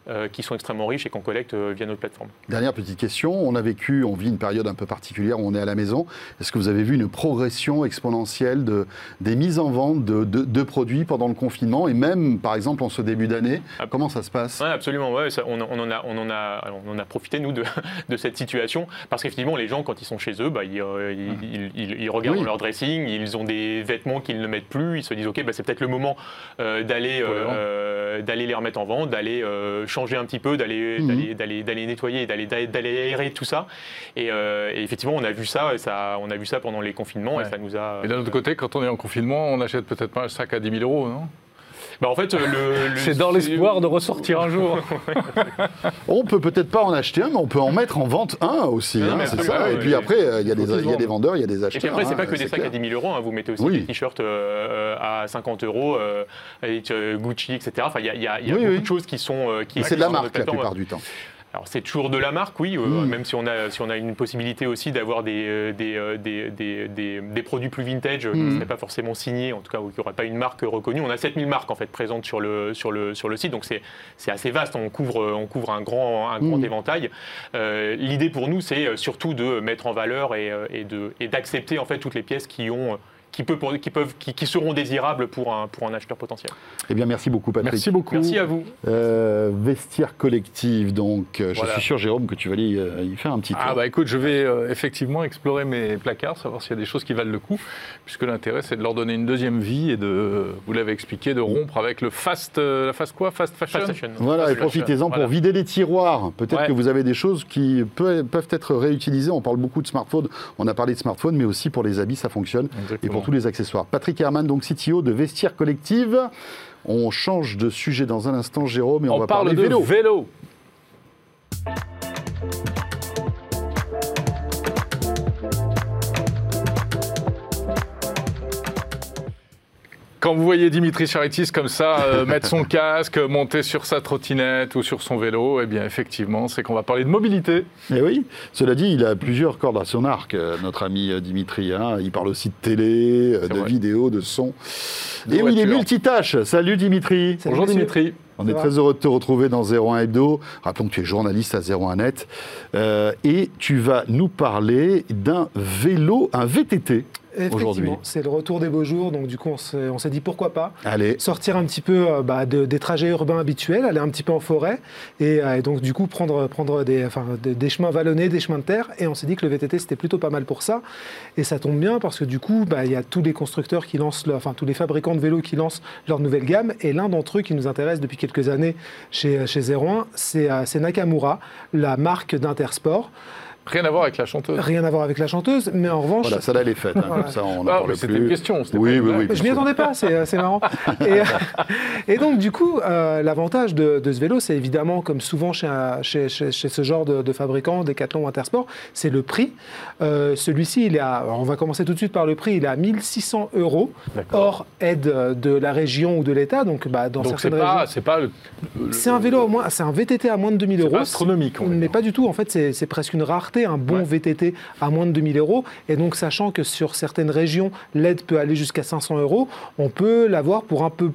euh, qui sont extrêmement riches et qu'on collecte euh, via notre plateforme. Dernière petite question, on a vécu, on vit une période un peu particulière où on est à la maison. Est-ce que vous avez vu une progression exponentielle de, des mises en vente de, de, produits pendant le confinement et même par exemple en ce début d'année? Comment ça se passe? Ouais, Absolument, ouais, on, en a, on, en a, on en a profité nous de, de cette situation. Parce qu'effectivement les gens quand ils sont chez eux, bah, ils, euh, ils, regardent leur dressing, ils ont des vêtements qu'ils ne mettent plus, ils se disent ok bah, c'est peut-être le moment d'aller d'aller les remettre en vente, d'aller changer un petit peu, d'aller mhm. d'aller nettoyer, d'aller d'aller aérer tout ça. Euh, et, effectivement, on a vu ça, et ça, on a vu ça pendant les confinements, et ça nous a. Et d'un autre côté, quand on est en confinement, on achète peut-être pas un sac à 10 000 euros, non? Bah en fait, le, c'est dans l'espoir de ressortir un jour. on peut peut-être pas en acheter un, mais on peut en mettre en vente un aussi. Hein, c'est ça. Et puis après, il y, a des, y a des vendeurs, il y a des acheteurs. Et puis après, c'est pas hein, que des sacs à 10 000 euros. Hein. vous mettez aussi des t-shirts euh, à 50 euros, euh, Gucci, etc. Enfin, il y a, y a beaucoup de choses qui sont. qui c'est de la marque la plupart du temps. Alors c'est toujours de la marque, oui, mmh. même si on, a, si on a une possibilité aussi d'avoir des, des, des, des, produits plus vintage qui ne mmh. seraient pas forcément signés, en tout cas, où il n'y aurait pas une marque reconnue. On a 7000 marques en fait présentes sur le, sur le, sur le site, donc c'est assez vaste, on couvre, on couvre un grand, un grand éventail. L'idée pour nous, c'est surtout de mettre en valeur et, et d'accepter en fait toutes les pièces qui ont qui, peut, qui, peuvent, qui, seront désirables pour un, pour un acheteur potentiel. Eh bien, merci beaucoup, Patrick. Merci beaucoup. Merci à vous. Euh, vestiaire collectif, donc, euh, je suis sûr, Jérôme, que tu vas aller euh, y faire un petit tour. Ah, bah écoute, je vais effectivement explorer mes placards, savoir s'il y a des choses qui valent le coup, puisque l'intérêt, c'est de leur donner une deuxième vie et de, vous l'avez expliqué, de rompre avec le fast, la fast quoi? Fast fashion, Voilà, et profitez-en pour vider les tiroirs. Peut-être que vous avez des choses qui peuvent, peuvent être réutilisées. On parle beaucoup de smartphones, on a parlé de smartphones, mais aussi pour les habits, ça fonctionne. Et pour tous les accessoires. Patrick Herman, donc CTO de Vestiaire Collective. On change de sujet dans un instant, Jérôme, et on, va parle parler de vélo. vélo. Quand vous voyez Dimitri Charitis comme ça, euh, mettre son casque, monter sur sa trottinette ou sur son vélo, eh bien effectivement, c'est qu'on va parler de mobilité. Eh oui, cela dit, il a plusieurs cordes à son arc, euh, notre ami euh, Dimitri. Hein. Il parle aussi de télé, de vidéo, de son. Et oui, il est multitâche. Salut Dimitri. Bonjour Dimitri. On est très heureux de te retrouver dans 01 Hebdo. Rappelons que tu es journaliste à 01 Net. et tu vas nous parler d'un vélo, un VTT. Effectivement, c'est le retour des beaux jours, donc du coup on s'est dit pourquoi pas sortir un petit peu euh, bah, des trajets urbains habituels, aller un petit peu en forêt euh, et, donc du coup prendre, prendre des, enfin, des, chemins vallonnés, des chemins de terre et on s'est dit que le VTT c'était plutôt pas mal pour ça. Et ça tombe bien parce que du coup bah, il y a tous les constructeurs qui lancent, enfin tous les fabricants de vélos qui lancent leur nouvelle gamme et l'un d'entre eux qui nous intéresse depuis quelques années chez, chez 01 euh, c'est Nakamura, la marque d'Intersport. Rien à voir avec la chanteuse. Rien à voir avec la chanteuse, mais en revanche. Voilà, ça là, elle est faite. Hein, ça, on ah, C'était une question. Oui, oui, oui. Je m'y attendais pas, c'est marrant. et, donc, du coup, euh, l'avantage de, ce vélo, c'est évidemment, comme souvent chez, chez, chez, ce genre de, de fabricants, Decathlon ou Intersport, c'est le prix. Euh, celui-ci, il est à, on va commencer tout de suite par le prix, il est à 1600 euros, hors aide de la région ou de l'État. Donc, bah, dans donc certaines pas, C'est pas. C'est un vélo, c'est un VTT à moins de 2000 euros. astronomique. Mais pas du tout. En fait, c'est presque une rareté un bon VTT à moins de 2000 euros. Et donc, sachant que sur certaines régions, l'aide peut aller jusqu'à 500 euros, on peut l'avoir pour un peu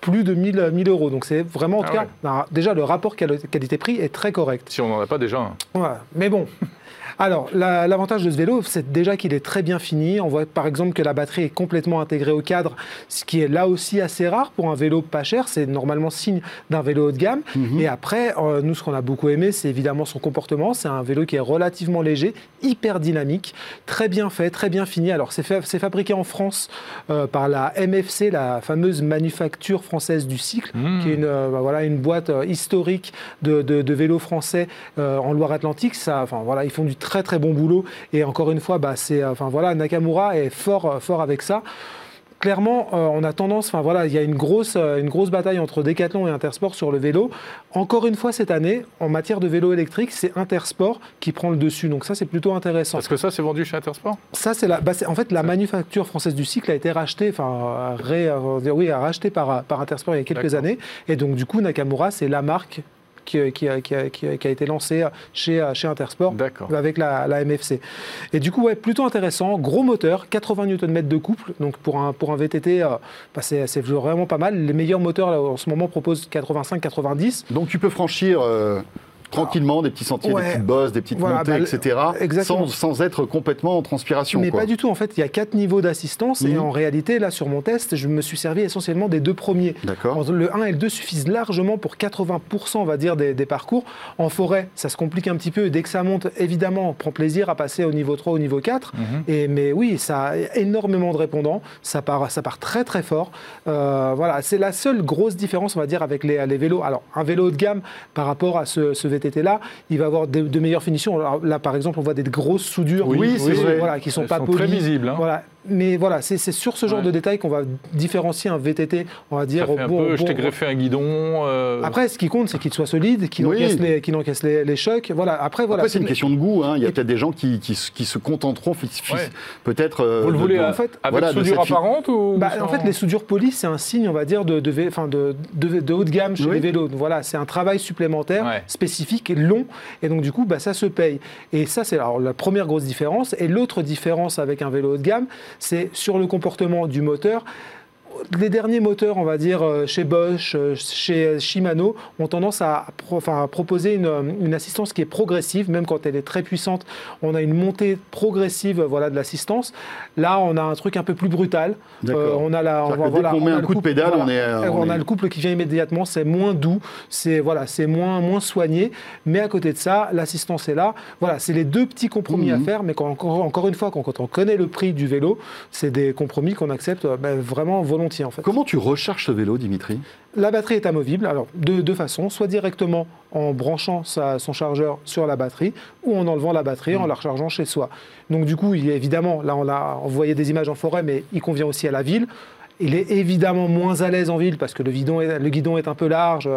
plus de 1000, 1000 euros. Donc c'est vraiment, en tout ah cas, déjà le rapport qualité-prix est très correct. Si on n'en a pas déjà. Mais bon, Alors, l'avantage de ce vélo, c'est déjà qu'il est très bien fini. On voit par exemple que la batterie est complètement intégrée au cadre, ce qui est là aussi assez rare pour un vélo pas cher. C'est normalement signe d'un vélo haut de gamme. Mhm. Et après, euh, nous, ce qu'on a beaucoup aimé, c'est évidemment son comportement. C'est un vélo qui est relativement léger, hyper dynamique, très bien fait, très bien fini. Alors, c'est fabriqué en France euh, par la MFC, la fameuse manufacture française du cycle, mhm. qui est une, euh, bah, voilà, une boîte historique de, de, vélos français en Loire-Atlantique. Enfin, voilà, ils font du très très bon boulot. Et encore une fois, bah, c'est, enfin voilà, Nakamura est fort, fort avec ça clairement, euh, on a tendance, enfin voilà, il y a une grosse, euh, une grosse bataille entre Decathlon et Intersport sur le vélo. Encore une fois, cette année, en matière de vélo électrique, c'est Intersport qui prend le dessus. Donc ça, c'est plutôt intéressant. Parce que ça, c'est vendu chez Intersport? Ça, c'est la, bah, en fait, la manufacture française du cycle a été rachetée, enfin, ré, oui, rachetée par, par Intersport il y a quelques années. Et donc, du coup, Nakamura, c'est la marque qui, a, été lancé chez, chez Intersport avec la, MFC. Et du coup, ouais, plutôt intéressant, gros moteur, 80 Nm de couple, donc pour un, pour un VTT, euh, bah, c'est vraiment pas mal. Les meilleurs moteurs en ce moment proposent 85-90. Donc tu peux franchir euh, tranquillement, des petits sentiers, des petites bosses, des petites montées, bah, etc. Sans, sans, être complètement en transpiration. Mais pas du tout. En fait, il y a quatre niveaux d'assistance. Et mhm. en réalité, là, sur mon test, je me suis servi essentiellement des deux premiers. D'accord. Le 1 et le 2 suffisent largement pour 80%, on va dire, des, parcours. En forêt, ça se complique un petit peu. dès que ça monte, évidemment, on prend plaisir à passer au niveau 3, au niveau 4. Mhm. Et, mais oui, ça a énormément de répondants. Ça part, ça part très, très fort. Euh, voilà, c'est la seule grosse différence, on va dire, avec les, les, vélos. Alors, un vélo haut de gamme par rapport à ce, ce VTT-là, il va avoir de, meilleures finitions. là, par exemple, on voit des grosses soudures oui, voilà, qui sont pas très visibles. Hein. Voilà, mais voilà, c'est sur ce genre de détails qu'on va différencier un VTT, on va dire. Ça fait un peu, je t'ai greffé un guidon. Euh. Après, ce qui compte, c'est qu'il soit solide, qu'il encaisse, les, les, chocs. Voilà. Après, voilà. c'est une question de goût. Hein. Il y a peut-être des gens qui, qui, se contenteront peut-être. Euh, Vous le voulez en fait, avec soudure apparente ou bah, En fait, les soudures polies, c'est un signe, on va dire, de, de, de, de haut de gamme chez les vélos. voilà, c'est un travail supplémentaire, spécifique, long, et donc du coup, bah, ça se paye. Et ça, c'est la première grosse différence. Et l'autre différence avec un vélo haut de gamme, c'est sur le comportement du moteur les derniers moteurs, on va dire, euh, chez Bosch, euh, chez Shimano, ont tendance à, proposer une, assistance qui est progressive, même quand elle est très puissante. On a une montée progressive voilà, de l'assistance. Là, on a un truc un peu plus brutal. Euh, on a la, on, met un coup de pédale, on est. On, a le couple qui vient immédiatement. C'est moins doux, c'est voilà, c'est moins moins soigné. Mais à côté de ça, l'assistance est là. Voilà, c'est les deux petits compromis à mhm. faire. Mais quand, encore, encore une fois, quand, on connaît le prix du vélo, c'est des compromis qu'on accepte ben, vraiment volontairement Comment tu recharges ce vélo, Dimitri? La batterie est amovible, alors de deux façons, soit directement en branchant son chargeur sur la batterie, ou en enlevant la batterie, en hmm. la rechargeant chez soi. Donc du coup, il est évidemment, là on a envoyé des images en forêt, mais il convient aussi à la ville. Il est évidemment moins à l'aise en ville parce que le, le guidon est un peu large.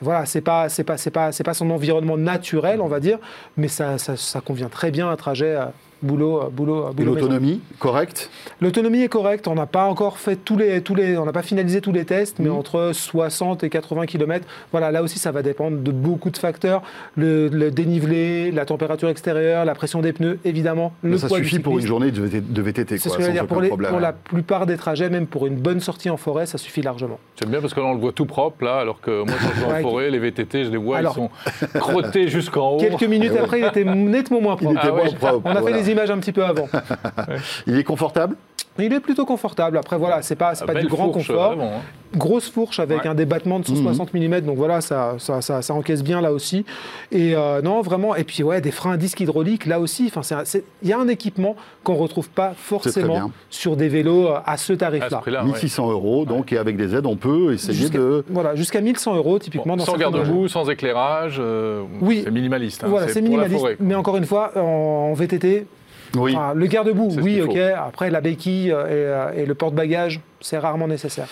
Voilà, c'est pas, c'est pas, c'est pas, c'est pas son environnement naturel, on va dire, mais ça, ça, ça convient très bien à un trajet euh, boulot, euh, boulot, boulot. Et l'autonomie, correcte L'autonomie est correcte. On n'a pas encore fait tous les, tous les, on n'a pas finalisé tous les tests, mais mhm. entre 60 et 80 km. Voilà, là aussi, ça va dépendre de beaucoup de facteurs. Le, dénivelé, la température extérieure, la pression des pneus, évidemment. Le ça suffit pour une journée de VTT, C'est ce que je veux dire. Pour, pour la plupart des trajets, même pour une bonne sortie en forêt, ça suffit largement. C'est bien parce que là, on le voit tout propre, là, alors que moi, quand je vais en forêt, les VTT, je les vois, ils sont crottés jusqu'en haut. Quelques minutes après, il était nettement moins propre. Il était moins propre. On a fait les images un petit peu avant. Il est confortable? Il est plutôt confortable. Après, voilà, c'est pas, pas du grand confort. Hein. Grosse fourche avec un débattement de 160 mhm. mm, donc voilà, ça, ça, ça, encaisse bien là aussi. Et euh, non, vraiment, et puis ouais, des freins à disque hydrauliques là aussi. Il y a un équipement qu'on ne retrouve pas forcément sur des vélos euh, à ce tarif-là. 1600 euros, donc, et avec des aides, on peut essayer de. Voilà, jusqu'à 1100 euros, typiquement. dans sans garde-boue, sans éclairage, euh, oui. c'est minimaliste. Hein, voilà, c'est minimaliste. Mais encore une fois, en VTT, le garde-bout, oui, ok. Après, la béquille euh, et, le porte-bagages, c'est rarement nécessaire.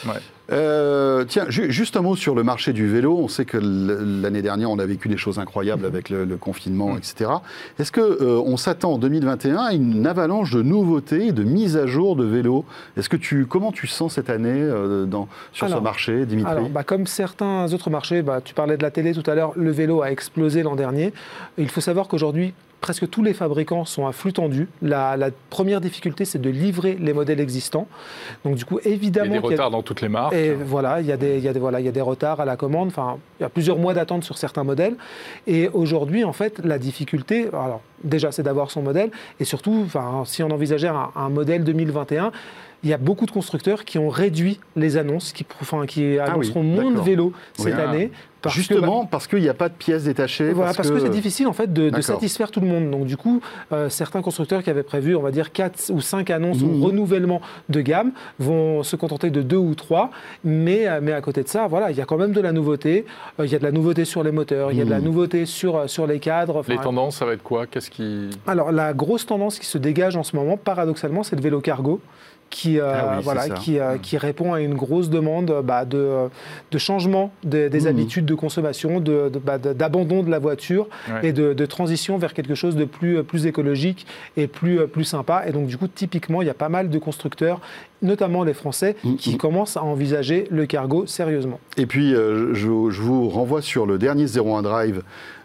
Euh, tiens, juste un mot sur le marché du vélo. On sait que l'année dernière, on a vécu des choses incroyables avec le, confinement, etc. Est-ce qu'on euh, on s'attend en 2021 à une avalanche de nouveautés, de mises à jour de vélos? Est-ce que tu, comment tu sens cette année dans, sur ce marché, Dimitri? alors, bah, Comme certains autres marchés, bah, tu parlais de la télé tout à l'heure, le vélo a explosé l'an dernier. Il faut savoir qu'aujourd'hui, presque tous les fabricants sont à flux tendu. La, première difficulté, c'est de livrer les modèles existants. Donc du coup, évidemment, il y a des retards dans toutes les marques. Et voilà, il y a des, il y a des, voilà, il y a des retards à la commande. Enfin, il y a plusieurs mois d'attente sur certains modèles. Et aujourd'hui, en fait, la difficulté, alors déjà, c'est d'avoir son modèle, et surtout, enfin, si on envisageait un, un modèle 2021 il y a beaucoup de constructeurs qui ont réduit les annonces, qui, enfin, qui ah annonceront moins de vélos cette année. Justement, parce qu'il n'y a pas de pièces détachées. Voilà, parce, que, c'est difficile en fait de, satisfaire tout le monde. Donc du coup, euh, certains constructeurs qui avaient prévu, on va dire, 4 ou 5 annonces ou mmh. renouvellement de gamme vont se contenter de 2 ou 3. Mais, euh, mais à côté de ça, voilà, il y a quand même de la nouveauté. Euh, il y a de la nouveauté sur les moteurs, il y a de la mmh. nouveauté sur, sur les cadres. Les tendances, ça va être quoi? Qu'est-ce qui... Alors la grosse tendance qui se dégage en ce moment, paradoxalement, c'est le vélo cargo qui, euh, ah voilà, qui, euh, qui, répond à une grosse demande bah, de, de, changement des mmh. habitudes de consommation, bah, d'abandon de, de, la voiture et de, transition vers quelque chose de plus, plus écologique et plus, plus sympa. Et donc, du coup, typiquement, il y a pas mal de constructeurs, notamment les Français, mmh, qui commencent à envisager le cargo sérieusement. Et puis, euh, je, je, vous renvoie sur le dernier 01 Drive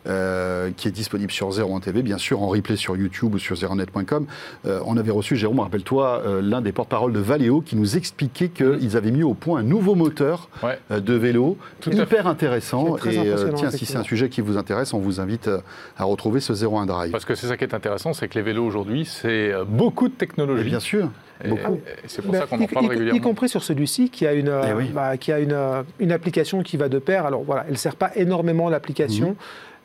euh, qui est disponible sur 01 TV, bien sûr, en replay sur YouTube ou sur zeronet.com. Euh, on avait reçu, Jérôme, rappelle-toi, euh, l'un des porte-parole de Valeo qui nous expliquait qu'ils avaient mis au point un nouveau moteur de vélo, Tout hyper intéressant. Et tiens, si c'est un sujet qui vous intéresse, on vous invite à retrouver ce 01 Drive. Parce que c'est ça qui est intéressant, c'est que les vélos aujourd'hui, c'est beaucoup de technologie. bien sûr. Beaucoup. C'est pour ça qu'on en parle régulièrement. Y compris sur celui-ci qui a une, eh bah, qui a une, une, application qui va de pair. Alors voilà, elle ne sert pas énormément l'application. Mhm.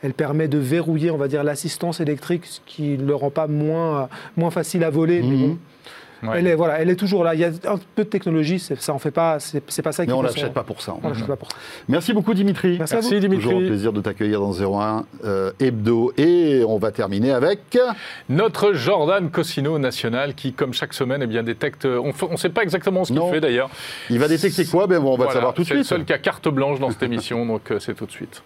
Elle permet de verrouiller, on va dire, l'assistance électrique, ce qui ne le rend pas moins, moins facile à voler. Mais mhm. Elle est voilà, elle est toujours là. Il y a un peu de technologie, ça en fait pas, c'est pas ça. Mais qui on l'achète pas pour ça. On l'achète pas pour ça. Merci beaucoup Dimitri. Merci, à vous. Dimitri. Toujours un plaisir de t'accueillir dans 01 euh, Hebdo et on va terminer avec notre Jordan Cosino national qui, comme chaque semaine, eh bien détecte. On ne sait pas exactement ce qu'il fait d'ailleurs. Il va détecter quoi? Ben bon, on va le savoir tout de suite. C'est le seul qui a carte blanche dans cette émission, donc euh, c'est tout de suite.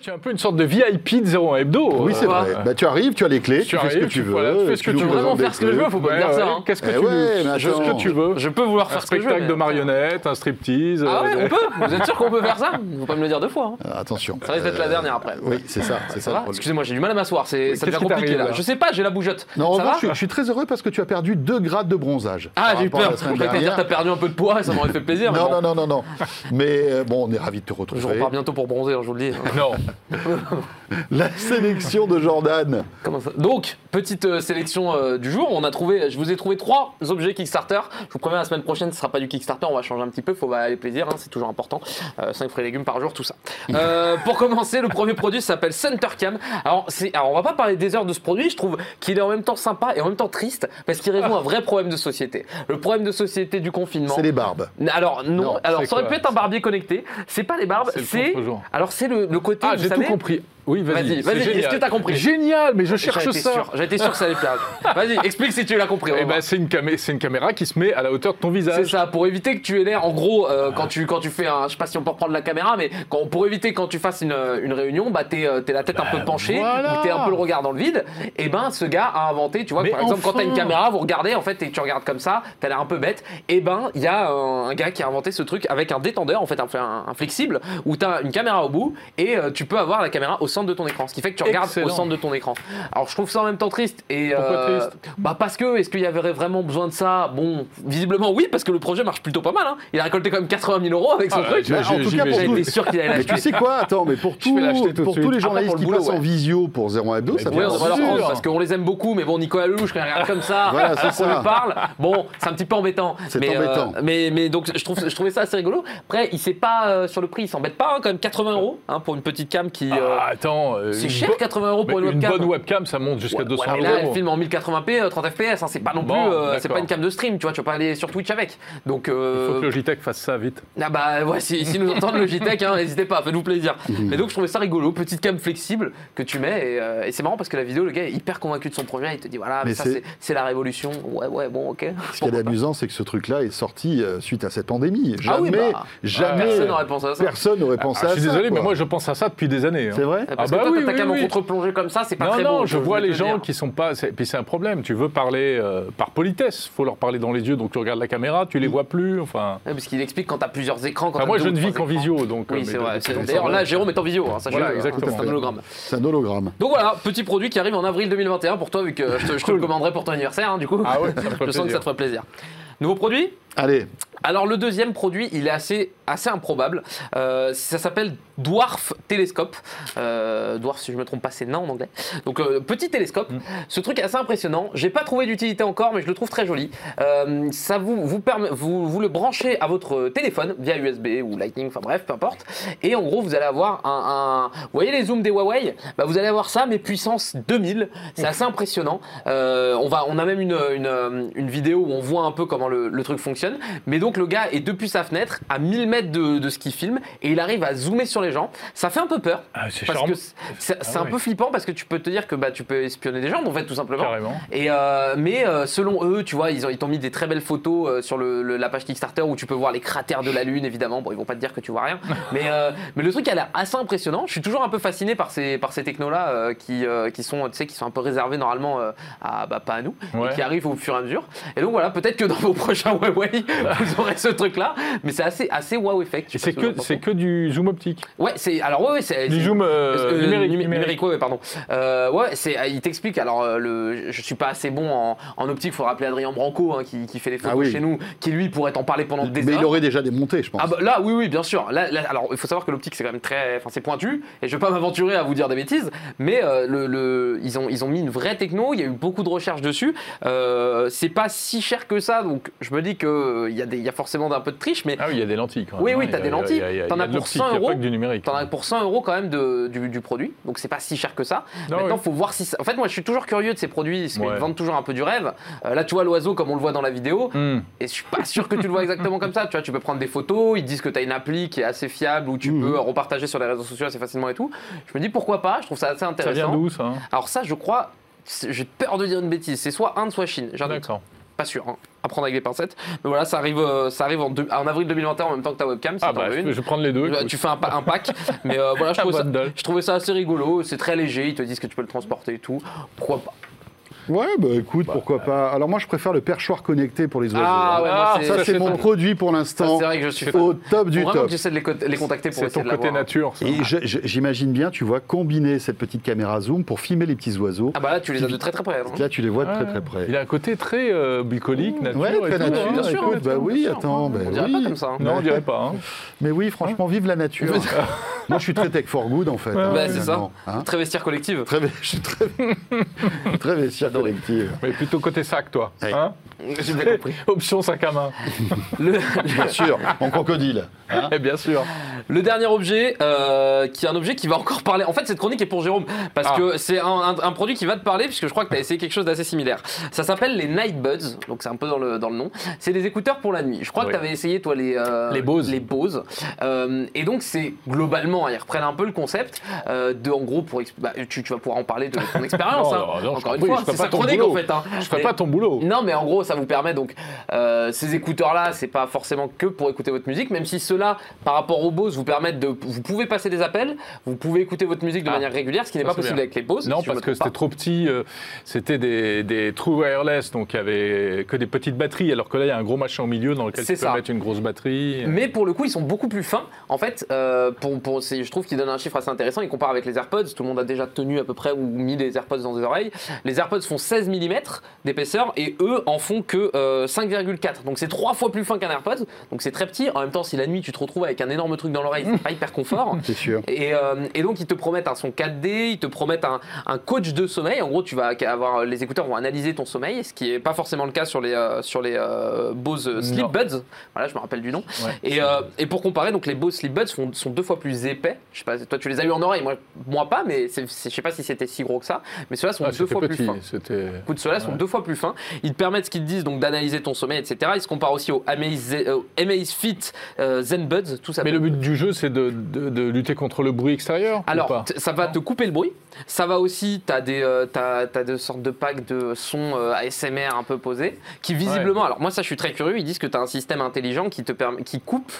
Tu es un peu une sorte de VIP de 01 Hebdo. Oui, c'est vrai. Bah, tu arrives, tu as les clés, tu, fais ce que tu, veux. tu fais ce que tu veux. vraiment faire ce que je veux, faut pas dire ça. Hein. Qu'est-ce que tu veux Ce que tu veux. Je peux vouloir faire ce que je veux. Un spectacle de marionnettes, un striptease. Ah ouais, on peut Vous êtes sûr qu'on peut faire ça Faut pas me le dire deux fois. Hein. Attention. Ça risque d'être la dernière après. Oui, c'est ça. C'est ça. Excusez-moi, j'ai du mal à m'asseoir. Ça devient compliqué là. Je sais pas, j'ai la bougeotte. Non, en revanche, je suis très heureux parce que tu as perdu 2 grades de bronzage. Ah, j'ai eu peur. Je vais dire, t'as perdu un peu de poids, ça m'aurait fait plaisir. Non, non, non, non. Mais euh, bon, on est ravis de te retrouver. Je repars bientôt pour bronzer, je vous le dis. Non. La sélection de Jordan. Comment ça Donc, petite euh, sélection euh, du jour. On a trouvé, je vous ai trouvé trois objets Kickstarter. Je vous promets, la semaine prochaine, ce sera pas du Kickstarter. On va changer un petit peu. Faut aller plaisir, hein, c'est toujours important. 5 euh, fruits et légumes par jour, tout ça. pour commencer, le premier produit s'appelle Centercam. Alors, alors, on va pas parler des heures de ce produit. Je trouve qu'il est en même temps sympa et en même temps triste parce qu'il répond à un vrai problème de société. Le problème de société du confinement. C'est les barbes. Alors non. alors ça aurait pu être un barbier connecté. C'est pas les barbes. C'est alors c'est le, côté. Ah, j'ai tout compris. Oui, vas-y. Vas-y, est-ce que tu as compris? Génial, mais je cherche ça. Été sûr que ça allait plaire. Vas-y, explique si tu l'as compris. Eh ben, c'est une, une, caméra qui se met à la hauteur de ton visage. C'est ça, pour éviter que tu aies l'air, en gros, euh, quand, tu, quand tu fais un. Je sais pas si on peut reprendre la caméra, mais quand, pour éviter quand tu fasses une, une réunion, bah, t'es es la tête un peu ben, penchée, ou t'es un peu le regard dans le vide. Et eh ben, ce gars a inventé, tu vois, par exemple, quand t'as une caméra, vous regardez, en fait, et tu regardes comme ça, t'as l'air un peu bête. Et eh ben, il y a un, gars qui a inventé ce truc avec un détendeur, en fait, un, un, flexible, où t'as une caméra au bout, et euh, tu peux avoir la caméra au centre de ton écran. Ce qui fait que tu regardes au centre de ton écran. Alors je trouve ça en même temps triste. Et, Pourquoi euh, triste bah Parce que, est-ce qu'il y avait vraiment besoin de ça? Bon, visiblement oui, parce que le projet marche plutôt pas mal. Hein. Il a récolté quand même 80 000 euros avec son ah, truc. en tout cas, pour tout... sûr qu'il allait l'acheter. Tu sais quoi? Attends, mais pour, tout, pour tous les journalistes qui passent en visio pour 01 Hebdo, ça peut on va leur prendre parce qu'on les aime beaucoup, mais bon, Nicolas Lelouch, quand il regarde comme ça, voilà, on lui parle, bon, c'est un petit peu embêtant. C'est euh, embêtant. mais, mais donc, je, trouve, je trouvais ça assez rigolo. Après, il sait pas euh, sur le prix, il s'embête pas, hein, quand même 80 euros hein, pour une petite cam qui. Ah, attends. C'est cher 80 euros pour une une bonne webcam, ça monte jusqu'à 200 euros. Là, elle filme en 1080p, 30 fps. c'est pas non plus, euh, c'est pas une cam de stream, tu vois. Tu vas pas aller sur Twitch avec. Donc, euh, il faut que Logitech fasse ça vite. Ah bah ouais, si, si nous entendent Logitech, hein, n'hésitez pas, faites-nous plaisir. Et donc, je trouvais ça rigolo, petite cam flexible que tu mets. Euh, et, c'est marrant parce que la vidéo, le gars est hyper convaincu de son projet. Il te dit voilà, mais ça c'est la révolution. Ouais, ouais, bon, ok. Ce qui est amusant, c'est que ce truc-là est sorti suite à cette pandémie. Ah jamais, bah, jamais. personne n'aurait pensé à ça. Personne n'aurait pensé à ça. Je suis désolé, mais moi je pense à ça depuis des années. Hein. C'est vrai? Parce que toi, ta cam en contre-plongée comme ça, c'est pas très bon je vois les gens qui sont pas. Puis c'est un problème. Tu veux parler euh, par politesse. Il faut leur parler dans les yeux. Donc tu regardes la caméra, tu les vois plus. Enfin. parce qu'il explique quand tu as plusieurs écrans. Quand moi, je ne vis qu'en visio. Donc, oui, euh, c'est vrai. D'ailleurs, là, Jérôme est en visio. Hein, voilà, exactement. C'est un hologramme. C'est un hologramme. Donc voilà, petit produit qui arrive en avril 2021 pour toi, vu que je te, le commanderai pour ton anniversaire, hein, du coup. Ah ouais, je sens que ça te ferait plaisir. Nouveau produit? Allez. Alors le deuxième produit, il est assez, assez improbable. Euh, ça s'appelle Dwarf Télescope. Euh, Dwarf, si je me trompe pas, c'est nain en anglais. Donc euh, petit télescope. Mm. Ce truc est assez impressionnant. J'ai pas trouvé d'utilité encore, mais je le trouve très joli. ça vous vous, permet, vous vous le branchez à votre téléphone via USB ou Lightning, enfin bref, peu importe. Et en gros, vous allez avoir un, vous voyez les zooms des Huawei? Bah, Vous allez avoir ça, mais puissance 2000. C'est assez impressionnant. on va, on a même une, une, une, vidéo où on voit un peu comment le, le truc fonctionne. Mais donc le gars est depuis sa fenêtre à 1000 mètres de, ce qu'il filme et il arrive à zoomer sur les gens. Ça fait un peu peur. Ah, c'est parce que c'est ah un peu flippant parce que tu peux te dire que bah, tu peux espionner des gens en fait tout simplement. Et euh, mais euh, selon eux, tu vois, ils ont ils t'ont mis des très belles photos euh, sur le, la page Kickstarter où tu peux voir les cratères de la lune évidemment. Bon, ils vont pas te dire que tu vois rien, mais mais le truc a l'air assez impressionnant. Je suis toujours un peu fasciné par ces par ces technos là qui qui sont tu sais qui sont un peu réservés normalement à bah, pas à nous et qui arrivent au fur et à mesure. Et donc voilà, peut-être que dans vos prochains Vous aurez ce truc-là, mais c'est assez, assez wow effect. c'est que, c'est que du zoom optique. Ouais, c'est alors ouais, ouais c'est du zoom euh, euh, numérique, numérique, ouais, pardon. Euh, ouais, c'est, il t'explique. Alors le, je suis pas assez bon en, en optique. Faut rappeler Adrien Branco hein, qui, qui, fait les photos ah chez nous, qui lui pourrait t'en parler pendant des mais heures. Mais il aurait déjà démonté, je pense. Ah bah, là, oui, oui, bien sûr. Là, alors il faut savoir que l'optique c'est quand même très, enfin c'est pointu, et je vais pas m'aventurer à vous dire des bêtises, mais le, le, ils ont, ils ont mis une vraie techno. Il y a eu beaucoup de recherches dessus. c'est pas si cher que ça, donc je me dis que qu'il y, a y a forcément un peu de triche. Mais... Ah oui, il y a des lentilles quand même. Oui, oui, tu as des lentilles. T'en as pour 100 euros. du numérique. T'en as pour 100 euros quand même de, du, produit. Donc c'est pas si cher que ça. Maintenant, il faut voir si. En fait, moi, je suis toujours curieux de ces produits parce qu'ils vendent toujours un peu du rêve. Euh, là, tu vois l'oiseau comme on le voit dans la vidéo. Hmm. Et je suis pas sûr que tu le vois exactement comme ça. Tu vois, tu peux prendre des photos. Ils disent que tu as une appli qui est assez fiable où tu hmm. peux repartager sur les réseaux sociaux assez facilement et tout. Je me dis pourquoi pas? Je trouve ça assez intéressant. Ça vient d'où ça? Alors ça, je crois. J'ai peur de dire une bêtise. C'est soit Inde, soit Chine. D'accord pas sûr, hein. à prendre avec les pincettes. Mais voilà, ça arrive, euh, ça arrive en, en, avril 2021 en même temps que ta webcam. ah bah, je, vais prendre les deux. Tu fais un, un pack. mais euh, voilà, je, ça, je, trouvais ça assez rigolo. C'est très léger. Ils te disent que tu peux le transporter et tout. Pourquoi pas? Ouais, bah écoute, bah, pourquoi pas. Alors moi, je préfère le perchoir connecté pour les oiseaux. Ah, ouais, ah, ça, c'est mon produit pour l'instant. C'est vrai que je suis au top du top. j'essaie de les, contacter pour essayer ton côté nature. Et j'imagine bien, tu vois, combiner cette petite caméra zoom pour filmer les petits oiseaux. Ah bah là, tu les as de très très près. Là, tu les vois de très très près. Il a un côté très euh, bucolique, nature. Ouais, très nature. Hein. Bien sûr. Bah oui, attends. On dirait pas comme ça. Non, on dirait pas. Mais oui, franchement, vive la nature. Moi, je suis très tech for good en fait. Bah, c'est ça. Hein. Très vestiaire collective. Très vestiaire collective plutôt côté sac, toi. Hein J'ai bien compris. Option sac à main. Bien sûr, en crocodile. Hein Et bien sûr. Le dernier objet, euh, qui est un objet qui va encore parler. En fait, cette chronique est pour Jérôme, parce ah. que c'est un, produit qui va te parler, puisque je crois que tu as essayé quelque chose d'assez similaire. Ça s'appelle les Night Buds, donc c'est un peu dans le, dans le nom. C'est des écouteurs pour la nuit. Je crois que tu avais essayé, toi, les, euh, les Bose. Les Bose. Euh, et donc, c'est globalement, ils reprennent un peu le concept de, en gros, pour, bah, tu, vas pouvoir en parler de ton expérience. hein. encore une fois, c'est sa chronique en fait. Hein. Je ferai pas ton boulot. Non, mais en gros, ça vous permet donc euh, ces écouteurs-là, c'est pas forcément que pour écouter votre musique, même si ceux-là, par rapport aux Bose, vous permettent de, vous pouvez passer des appels, vous pouvez écouter votre musique de ah. manière régulière, ce qui n'est pas possible avec les Bose. Non, parce que c'était trop petit. Euh, c'était des, des true wireless, donc il y avait que des petites batteries, alors que là, il y a un gros machin au milieu dans lequel tu peux mettre une grosse batterie. Mais pour le coup, ils sont beaucoup plus fins. En fait, euh, pour, pour je trouve qu'ils donnent un chiffre assez intéressant. Ils comparent avec les AirPods. Tout le monde a déjà tenu à peu près ou mis des AirPods dans des oreilles. Les AirPods font 16 mm d'épaisseur et eux en font que 5,4. Donc c'est trois fois plus fin qu'un AirPods. Donc c'est très petit. En même temps, si la nuit tu te retrouves avec un énorme truc dans l'oreille, c'est pas hyper confort. c'est sûr. Et, euh, et, donc ils te promettent un son 4D, ils te promettent un, un, coach de sommeil. En gros, tu vas avoir les écouteurs vont analyser ton sommeil, ce qui est pas forcément le cas sur les euh, sur les euh, Bose Sleep Buds. Voilà, je me rappelle du nom. Et, et, pour comparer, donc les Bose Sleep Buds sont, sont, deux fois plus épais. Je sais pas, toi tu les as eu en oreille, moi, moi pas, mais je sais pas si c'était si gros que ça. Mais ceux-là sont ah, deux fois plus fins. Écoute, ceux-là sont deux fois plus fins. Ils te permettent ce qu'ils te disent donc d'analyser ton sommeil, etc. Il se compare aussi au Amaze, Fit euh, Zen Buds, tout ça. Mais le but du jeu, c'est de, lutter contre le bruit extérieur Alors, ça va te couper le bruit. Ça va aussi, tu as, des, euh, as, des sortes de packs de sons euh, ASMR un peu posés, qui visiblement, alors moi ça je suis très curieux, ils disent que tu as un système intelligent qui te permet, qui coupe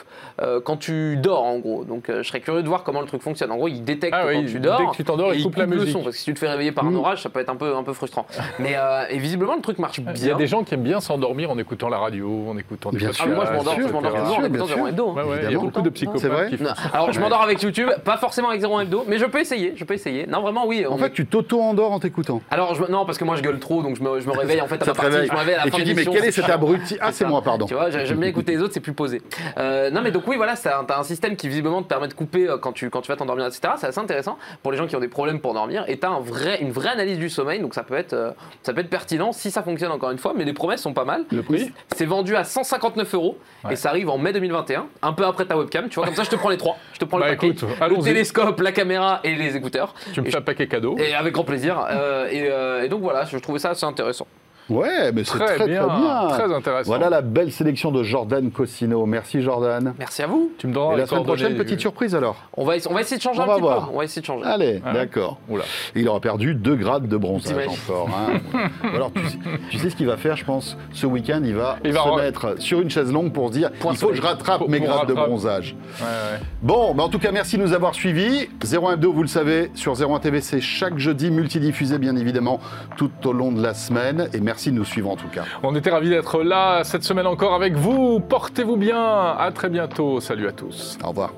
quand tu dors en gros. Donc je serais curieux de voir comment le truc fonctionne. En gros, il détecte ah quand tu dors, dès que tu t'endors, il, coupe, la musique. le son, parce que si tu te fais réveiller par un mm. orage, ça peut être un peu, un peu frustrant. Mais et visiblement le truc marche bien. Il y a des gens qui aiment bien s'endormir en écoutant la radio, en écoutant des bien sûr, moi je m'endors, je m'endors en écoutant Zéro Hebdo. Hein. il y a beaucoup de psychopathes qui font Alors je m'endors avec YouTube, pas forcément avec Zéro Hebdo, mais je peux essayer, je peux essayer. Non vraiment oui. En fait, tu t'auto-endors en t'écoutant. Alors non, parce que moi je gueule trop, donc je me, je me réveille en fait à la partie, je me réveille à la Et tu dis mais quel est cet abruti? Ah c'est moi, pardon. Tu vois, j'aime bien écouter les autres, c'est plus posé. Euh, non mais donc oui, voilà, t'as un système qui visiblement te permet de couper euh, quand tu quand tu vas t'endormir, etc. C'est assez intéressant pour les gens qui ont des problèmes pour dormir. Et t'as un vrai, une vraie analyse du sommeil, donc ça peut être euh, ça peut être pertinent si ça fonctionne encore une fois. Mais les promesses sont pas mal. Le prix C'est vendu à 159 euros et ça arrive en mai 2021, un peu après ta webcam. Tu vois, comme ça, je te prends les trois. Je te prends le bah, paquet, le télescope, la caméra et les écouteurs. Tu me fais un paquet cadeau. Et avec grand plaisir. Euh, euh, et, donc voilà, je trouvais ça assez intéressant. Ouais, mais c'est très, très, bien, très intéressant. Voilà la belle sélection de Jordan Cosino. Merci Jordan. Merci à vous. Tu me donneras la semaine prochaine, petite surprise alors. On va, on va essayer de changer un petit peu. On va essayer de changer. Allez, d'accord. Il aura perdu 2 grades de bronzage encore. Hein. alors tu sais, ce qu'il va faire, je pense, ce week-end, il va se mettre sur une chaise longue pour se dire il faut que je rattrape mes grades de bronzage. Bon, bah en tout cas, merci de nous avoir suivis. 01 Hebdo, vous le savez, sur 01 TV, c'est chaque jeudi multidiffusé, bien évidemment, tout au long de la semaine. Et merci merci de nous suivre en tout cas. On était ravis d'être là cette semaine encore avec vous. Portez-vous bien. À très bientôt. Salut à tous. Au revoir.